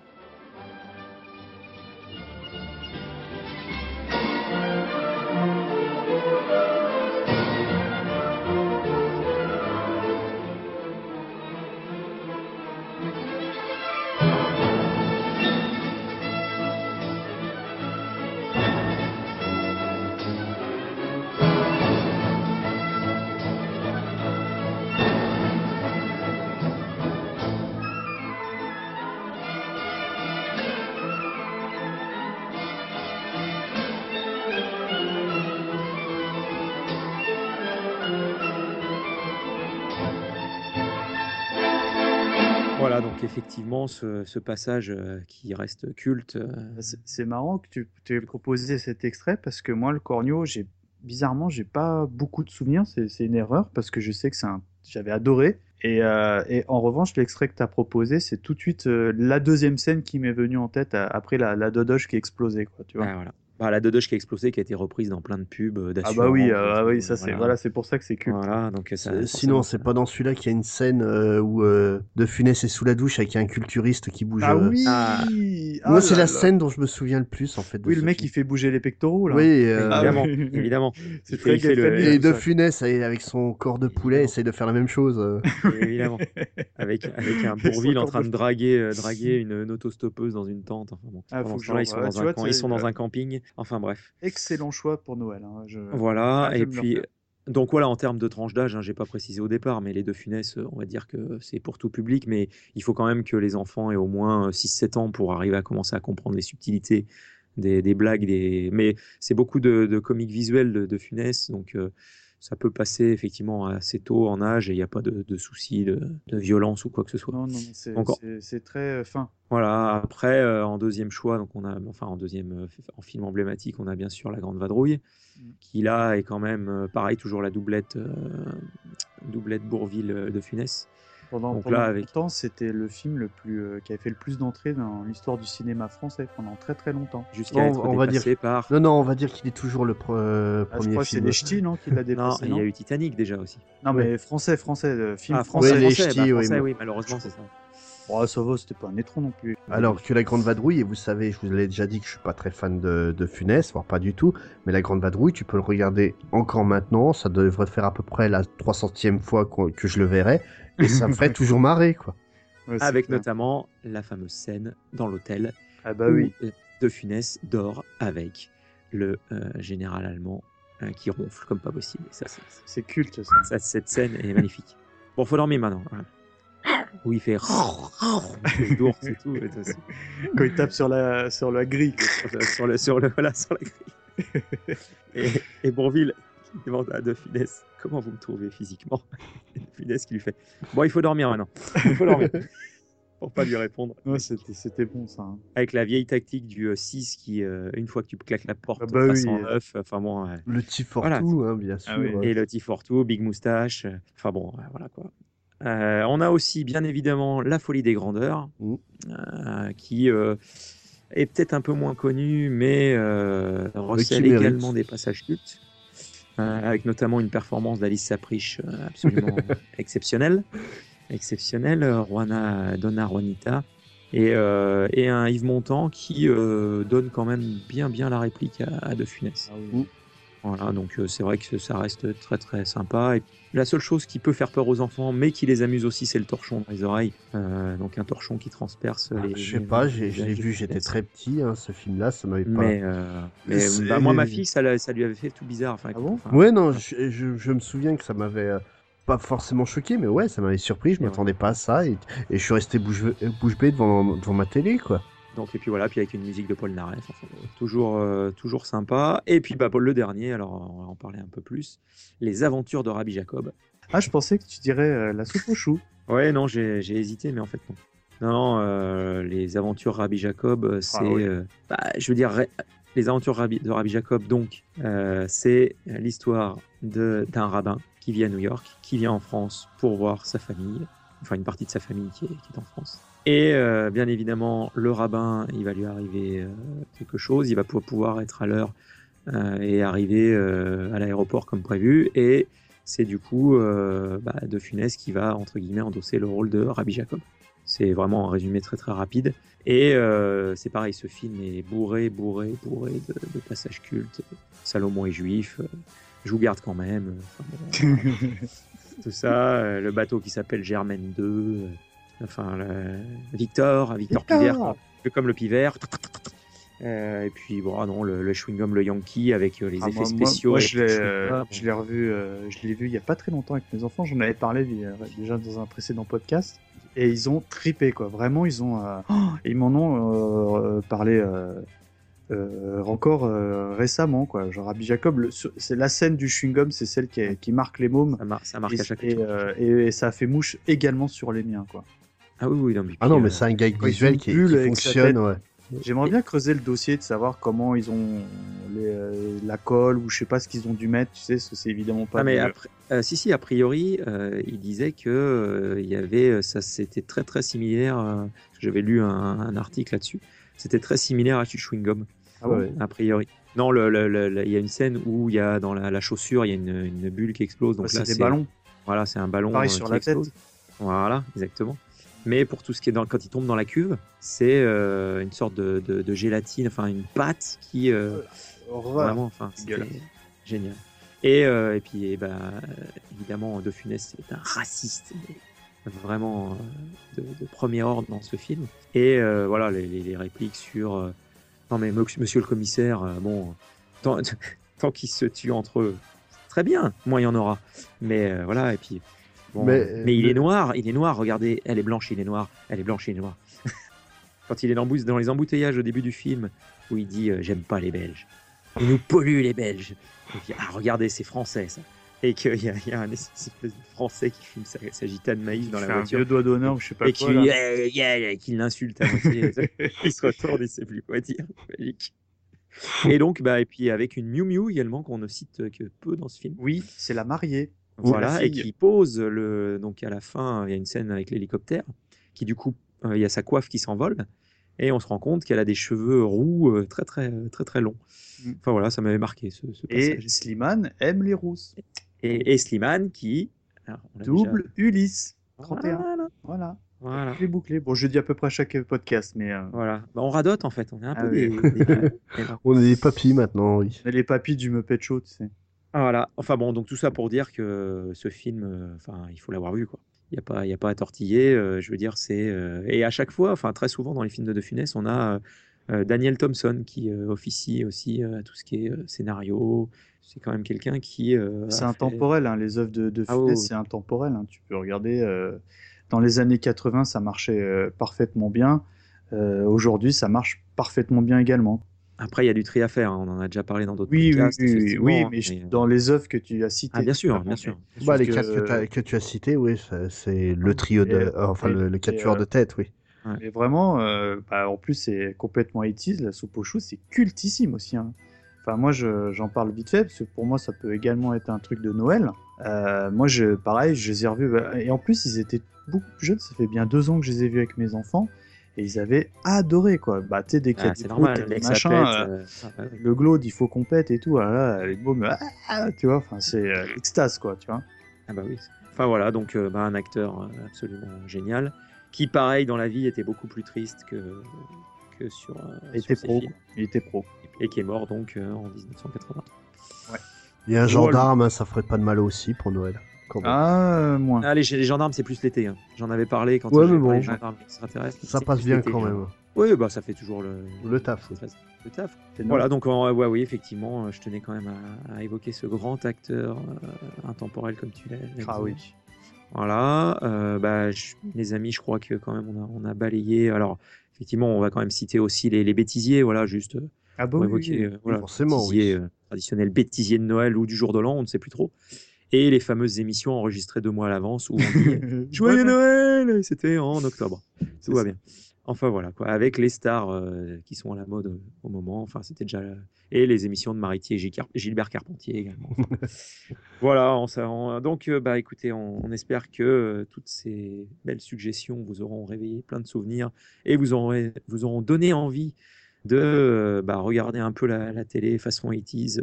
A: Effectivement, ce, ce passage euh, qui reste culte. euh,
C: C'est marrant que tu aies proposé cet extrait parce que moi, le Cornio, j'ai bizarrement, j'ai pas beaucoup de souvenirs. C'est une erreur parce que je sais que j'avais adoré. Et, euh, et en revanche, l'extrait que tu as proposé, c'est tout de suite euh, la deuxième scène qui m'est venue en tête après la, la dodoche qui explosait, quoi. Tu vois.
A: ah, voilà. Bah, la Dodoche qui a explosé, qui a été reprise dans plein de pubs euh,
C: Ah bah oui, euh, ah oui, ça c'est voilà, c'est pour ça que c'est culte.
A: Voilà, donc ça.
B: Euh, Sinon, c'est pas dans celui-là qu'il y a une scène euh, où euh, De Funès est sous la douche avec un culturiste qui bouge.
C: Ah
B: euh,
C: oui.
A: Ah.
C: Ah
B: Moi, c'est la
C: là.
B: scène dont je me souviens le plus, en fait. de
C: Oui, le mec
B: film.
C: il fait bouger les pectoraux là.
B: Oui, euh,
C: Ah
A: Évidemment, [LAUGHS] évidemment. [LAUGHS]
C: C'est
A: Il fait- le-
B: Et De. Funès, avec son corps de poulet, essaye de faire la même chose. euh.
A: évidemment. Avec, avec un [LAUGHS] Bourville en train
C: de-
A: draguer, euh, draguer une, une autostoppeuse dans une tente. Enfin, bon.
C: Ah,
A: ils sont,
C: revoie.
A: dans, un,
C: vois,
A: camp-
C: tu
A: ils sont dans un camping. Enfin bref.
C: Excellent choix pour Noël. hein, je-
A: Voilà,
C: Ah,
A: et puis. Donc voilà, en termes de tranche d'âge, hein, j'ai pas précisé au départ, mais les deux Funès, euh, on va dire que c'est pour tout public, mais il faut quand même que les enfants aient au moins euh, 6-7 ans pour arriver à commencer à comprendre les subtilités des, des blagues, des... mais c'est beaucoup de, de comiques visuels de, de Funès, donc euh, ça peut passer effectivement assez tôt en âge et il n'y a pas de, de soucis de, de violence ou quoi que ce soit.
C: Non, non, c'est
A: Encore.
C: c'est- c'est très euh, fin.
A: Voilà, après, euh, en deuxième choix, donc on a, enfin en deuxième, euh, en film emblématique, on a bien sûr La Grande Vadrouille,
C: Mm.
A: qui là est quand même, pareil, toujours la doublette, euh, doublette Bourville de Funès.
C: Pendant,
A: Donc
C: pendant
A: là, avec-
C: longtemps, c'était le film le plus, euh, qui avait fait le plus d'entrées dans l'histoire du cinéma français pendant très très longtemps.
A: Jusqu'à
B: Non,
A: être
B: on va dire-
A: par.
B: Non, non, on va dire qu'il est toujours le pre- euh,
C: Ah, je
B: premier
C: crois que c'est
B: film.
C: les ch'tis, non, qui l'a [LAUGHS]
A: Non,
C: dépassé.
A: il y a eu Titanic déjà aussi.
C: Non, mais français, français, euh, film
A: Ah,
C: français.
A: français,
B: Ouais, les
A: français,
B: ch'tis,
A: bah,
B: oui,
A: français,
B: mais-
A: oui, malheureusement, c'est ça.
C: Oh, ça va, c'était pas un étron non plus.
B: Alors que La Grande Vadrouille, et vous savez, je vous l'ai déjà dit que je suis pas très fan de, de Funès, voire pas du tout, mais La Grande Vadrouille, tu peux le regarder encore maintenant, ça devrait faire à peu près la 300e fois que je le verrai, et ça me ferait toujours marrer, quoi.
C: Ouais,
A: Avec
C: clair.
A: notamment la fameuse scène dans l'hôtel
C: Ah bah
A: où
C: oui.
A: De Funès dort avec le euh, général allemand euh, qui ronfle comme pas possible. Ça, c'est-
C: culte, ça.
A: ça, cette scène est magnifique. Bon, faut dormir maintenant. voilà. Où il fait [LAUGHS] d'ours et tout. et tout, c'est-
C: Quand il tape sur la, sur la grille. quoi. [LAUGHS]
A: sur le, sur le, sur le- voilà, sur la grille. [LAUGHS] Et, et Bourville qui demande à De Funès comment vous me trouvez physiquement. [LAUGHS] Funès qui lui fait bon, il faut dormir maintenant. [LAUGHS] Il faut dormir. Pour pas lui répondre.
C: Ouais, c'était, bon, ça. hein.
A: Avec la vieille tactique du 6 qui, euh, une fois que tu claques la porte,
C: Ah bah
A: passe
C: oui.
A: en 9. Enfin bon. ouais.
B: Le petit
A: Voilà.
B: Fortou, hein, bien sûr.
C: Ah oui.
B: ouais.
A: Et le T42, Big Moustache. euh, Enfin bon, euh, voilà quoi. Euh, on a aussi bien évidemment La Folie des Grandeurs,
B: Mm.
A: euh, qui euh, est peut-être un peu moins connu, mais euh, recèle également des passages cultes, euh, avec notamment une performance d'Alice Saprich euh, absolument [LAUGHS] exceptionnelle. Exceptionnelle, euh, Juana Donna Juanita. Et, euh, et un Yves Montand qui euh, donne quand même bien bien la réplique à, à De Funès.
C: Ah oui.
A: Voilà, donc euh, c'est vrai que ça reste très très sympa. Et la seule chose qui peut faire peur aux enfants, mais qui les amuse aussi, c'est le torchon dans les oreilles. Euh, donc un torchon qui transperce
B: Ah,
A: les.
B: je sais
A: les-
B: pas, j'ai vu, j'étais très petit, hein, ce film-là, ça m'avait pas...
A: Mais, euh, mais, bah, moi, ma fille, ça, lui avait fait tout bizarre. Enfin,
C: Ah bon
A: enfin,
B: Ouais, non, je, je- je me souviens que ça m'avait euh, pas forcément choqué, mais ouais, ça m'avait surpris, je
A: Ouais.
B: m'attendais pas à ça, et, et je suis resté bouche, bouche bée devant, devant ma télé, quoi.
A: Donc, et puis voilà, puis avec une musique de Paul Naref, enfin, toujours, euh, toujours sympa. Et puis bah, Paul le dernier, alors on va en parler un peu plus. Les aventures de Rabbi Jacob.
C: Ah, je pensais que tu dirais euh, la soupe aux choux.
A: Ouais, non, j'ai hésité, mais en fait, non. Non, non, euh, les aventures Rabbi Jacob, euh, c'est.
C: oui.
A: bah, je veux dire, les aventures Rabbi- de Rabbi Jacob, donc, c'est l'histoire de- d'un rabbin qui vit à New York, qui vient en France pour voir sa famille, enfin une partie de sa famille qui est, qui est en France. Et euh, bien évidemment, le rabbin, il va lui arriver euh, quelque chose, il va pou- pouvoir être à l'heure euh, et arriver à l'aéroport comme prévu. Et c'est du coup bah, De Funès qui va, entre guillemets, endosser le rôle de Rabbi Jacob. C'est vraiment un résumé très très rapide. Et c'est pareil, ce film est bourré, bourré, bourré de, de passages cultes. Salomon est juif, je vous garde quand même. Enfin, [LAUGHS] tout ça, le bateau qui s'appelle Germaine 2, euh, enfin le- Victor, Victor
C: Victor.
A: Pivert, comme le Pivert. Euh, et puis bon, ah non, le, le chewing-gum, le Yankee avec euh, les
C: Ah,
A: effets
C: moi-
A: spéciaux.
C: Moi, je l'ai, euh, revu, euh, je l'ai vu il y a pas très longtemps avec mes enfants. J'en avais parlé déjà dans un précédent podcast. Et ils ont tripé, quoi. Vraiment, ils ont, oh, ils m'en ont parlé encore récemment, quoi. Genre, Rabbi Jacob, c'est la scène du chewing-gum, c'est celle qui, est- qui marque les mômes.
A: Ça, mar- ça marque
C: et,
A: à chaque
C: et- et ça a fait mouche également sur les miens, quoi.
A: Ah oui, oui, non, mais
B: Ah non, mais
A: euh,
B: c'est un gag visuel qui,
C: une bulle
B: qui fonctionne, ouais.
C: J'aimerais bien creuser le dossier de savoir comment ils ont les, euh, la colle ou je sais pas ce qu'ils ont dû mettre, tu sais, c'est évidemment pas.
A: Ah, mais après, euh, si, si, a priori, euh, il disait que euh, il y avait, ça c'était très très similaire. euh, J'avais lu un, un article là-dessus. C'était très similaire à chewing gum,
C: Ah
B: Ouais.
A: a priori. Non, le- le- le- le- il y a une scène où il y a dans la, la chaussure, il y a une, une bulle qui explose. Donc là,
C: c'est des ballons.
A: Voilà, c'est un ballon
C: Pareil
A: euh,
C: sur
A: qui
C: la tête.
A: Voilà, exactement. Mais pour tout ce qui est dans, quand il tombe dans la cuve, c'est euh, une sorte de, de- de gélatine, enfin une pâte qui euh,
C: Horreur.
A: vraiment, enfin, génial. Et, euh, et puis, eh ben, évidemment, De Funès est un raciste, vraiment euh, de, de premier ordre dans ce film. Et voilà, les, répliques sur non mais mo- Monsieur le commissaire, bon, tant, [LAUGHS] tant qu'ils se tuent entre eux, très bien, moins il y en aura. Mais voilà, et puis. Bon,
B: Mais,
A: mais,
B: euh,
A: il
B: le-
A: est noir, il est noir, regardez, elle est blanche, il est noir, elle est blanche, il est noir. [LAUGHS] Quand il est dans, les embouteillages au début du film, où il dit euh, J'aime pas les Belges, ils nous polluent les Belges. Et puis, ah, regardez, c'est français ça. Et qu'il y, a- il y a un espèce de français qui fume sa, sa gitane maïs dans la
C: fait un
A: voiture
C: vieux doigt d'honneur je sais pas
A: et
C: quoi.
A: qui,
C: là.
A: yeah, qui l'insulte à moitié. [LAUGHS] il se retourne, il sait plus quoi dire. Magique. Et donc, bah, et puis avec une Miu Miu également qu'on ne cite que peu dans ce film.
C: Oui, c'est la mariée.
A: Voilà, et qui pose le. Donc à la fin, il y a une scène avec l'hélicoptère, qui du coup, euh, il y a sa coiffe qui s'envole, et on se rend compte qu'elle a des cheveux roux euh, très très très très longs.
C: Mm.
A: Enfin voilà, ça m'avait marqué ce, ce
C: Et
A: passage.
C: Slimane aime les rousses.
A: Et, et Slimane qui. alors, on l'a
C: Double
A: déjà-
C: Ulysse. 31.
A: Voilà.
C: Voilà.
A: Voilà.
C: Les bouclés. Bon, je le dis à peu près à chaque podcast, mais euh,
A: Voilà. Bah, on radote en fait, on est un
C: Ah
A: peu
C: oui.
A: des- des- [LAUGHS]
B: On est des papis maintenant, oui.
C: on est les papis du Muppet Show, tu sais.
A: Voilà. Enfin bon, donc tout ça pour dire que ce film, euh, enfin, il faut l'avoir vu quoi. Il n'y a pas, il y a pas à tortiller. euh, je veux dire, c'est euh, et à chaque fois, enfin très souvent dans les films de De Funès, on a euh, Daniel Thompson qui officie aussi à tout ce qui est scénario. C'est quand même quelqu'un qui.
C: C'est
A: fait-
C: intemporel, hein, les œuvres de, de
A: Ah
C: Funès,
A: ouais.
C: c'est intemporel. hein. Tu peux regarder. dans les années 80, ça marchait parfaitement bien. Aujourd'hui, ça marche parfaitement bien également.
A: Après, il y a du tri à faire. hein, On en a déjà parlé dans d'autres
C: Oui, oui,
A: podcasts.
C: oui, oui, oui, mais je-
A: mais,
C: dans les œuvres que tu as citées.
A: Ah, bien sûr, bien sûr.
B: Bah, les
C: que-
B: quatre que, tu as cités, oui, c'est le trio de.
C: Et-
B: enfin,
C: et-
B: le, le
C: et,
B: quatuor
C: euh,
B: de tête, oui.
C: Mais vraiment, euh, bah, en plus, c'est complètement 80 La soupe aux choux, c'est cultissime aussi. hein. Enfin, moi, je- j'en parle vite fait, parce que pour moi, ça peut également être un truc de Noël. Euh, moi, je, pareil, je les ai revus. bah, et en plus, ils étaient beaucoup plus jeunes. Ça fait bien deux ans que je les ai vus avec mes enfants. Et ils avaient adoré, quoi. Bah, tu sais, dès qu'il y a
A: ah,
C: des
A: normal.
C: des machins, euh,
A: euh, ah, bah
C: le glaude, il faut qu'on pète et tout. Ah là, les mômes, ah, tu vois, enfin, c'est euh, l'extase, quoi, tu vois.
A: Ah bah oui. Enfin voilà, donc euh, bah, un acteur absolument génial, qui pareil dans la vie était beaucoup plus triste que, que sur, euh,
C: Il
A: sur
C: était
A: ses
C: pro.
A: films.
C: Il était pro.
A: Et qui est mort donc euh, en 1980.
B: Et un gendarme, hein, ça ferait pas de mal aussi pour Noël. Quand même.
C: Ah, euh, moins.
A: Ah, les, les gendarmes, c'est plus l'été. hein. J'en avais parlé quand
B: Ouais,
A: j'ai
B: mais bon.
A: des gendarmes extraterrestres.
B: Ça passe bien quand même.
A: Oui, bah ça fait toujours le,
B: Le taf,
A: le taf. Voilà, donc euh, ouais, oui, effectivement, euh, je tenais quand même à, à évoquer ce grand acteur euh, intemporel comme tu l'as
C: Ah
A: dit.
C: oui.
A: Voilà, euh, bah, je- les amis, je crois que quand même on a, on a balayé. Alors, effectivement, on va quand même citer aussi les, les bêtisiers, voilà, juste euh,
C: Ah bah
A: pour
C: oui,
A: évoquer
C: oui.
A: euh, voilà,
B: forcément,
A: bêtisier,
B: oui.
A: euh, traditionnel bêtisier de Noël ou du jour de l'an, on ne sait plus trop. Et les fameuses émissions enregistrées deux mois à l'avance où on dit [LAUGHS] Joyeux Noël C'était en octobre. Tout va bien. Enfin voilà, quoi, avec les stars euh, qui sont à la mode euh, au moment. Enfin, c'était déjà. Et les émissions de Maritier et Car- Gilbert Carpentier également. [LAUGHS] voilà, on, ça- on- donc euh, bah écoutez, on, on espère que toutes ces belles suggestions vous auront réveillé plein de souvenirs et vous aurez, vous auront donné envie de bah, regarder un peu la, la télé façon 80s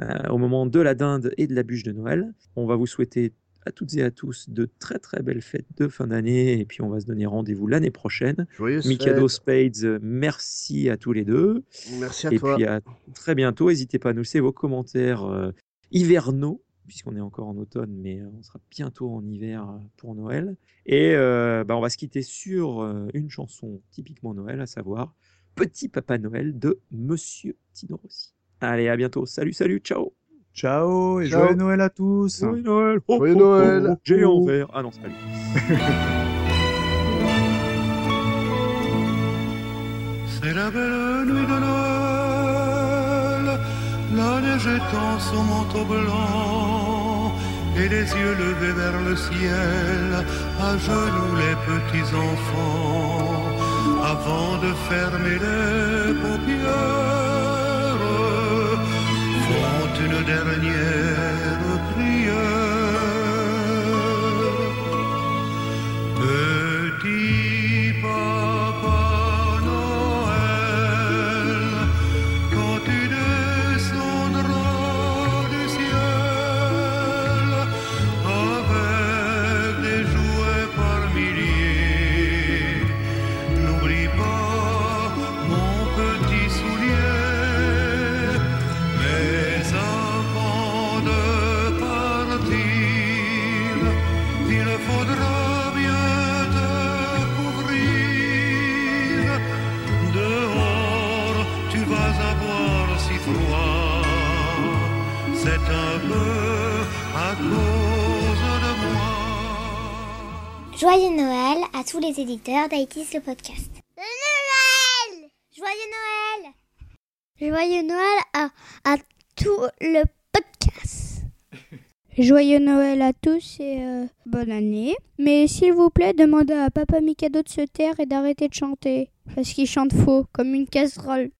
A: euh, au moment de la dinde et de la bûche de Noël. On va vous souhaiter à toutes et à tous de très très belles fêtes de fin d'année et puis on va se donner rendez-vous l'année prochaine.
B: Joyeuses
A: Mikado. Spades, merci à tous les deux.
B: Merci à
A: et
B: toi.
A: puis à très bientôt. N'hésitez pas à nous laisser vos commentaires euh, hivernaux, puisqu'on est encore en automne, mais on sera bientôt en hiver euh, pour Noël. Et euh, bah, on va se quitter sur une chanson typiquement Noël, à savoir Petit Papa Noël de Monsieur Tino Rossi. Allez, à bientôt. Salut, salut, ciao.
C: Ciao et
B: Ciao.
C: joyeux Noël à tous.
A: Joyeux Noël. Oh,
B: Joyeux
A: oh, oh,
B: Noël.
A: oh, Géant vert. Ah non, salut. [LAUGHS]
E: C'est la belle nuit de Noël, la neige étend son manteau blanc, et les yeux levés vers le ciel, à genoux les petits enfants, avant de fermer les paupières, une dernière prière. Petit
F: Joyeux Noël à tous les éditeurs d'Haïtis le podcast. Noël Joyeux Noël Joyeux Noël à, à tout le podcast. [LAUGHS]
K: Joyeux Noël à tous et euh, bonne année. Mais s'il vous plaît, demandez à Papa Mikado de se taire et d'arrêter de chanter. Parce qu'il chante faux, comme une casserole.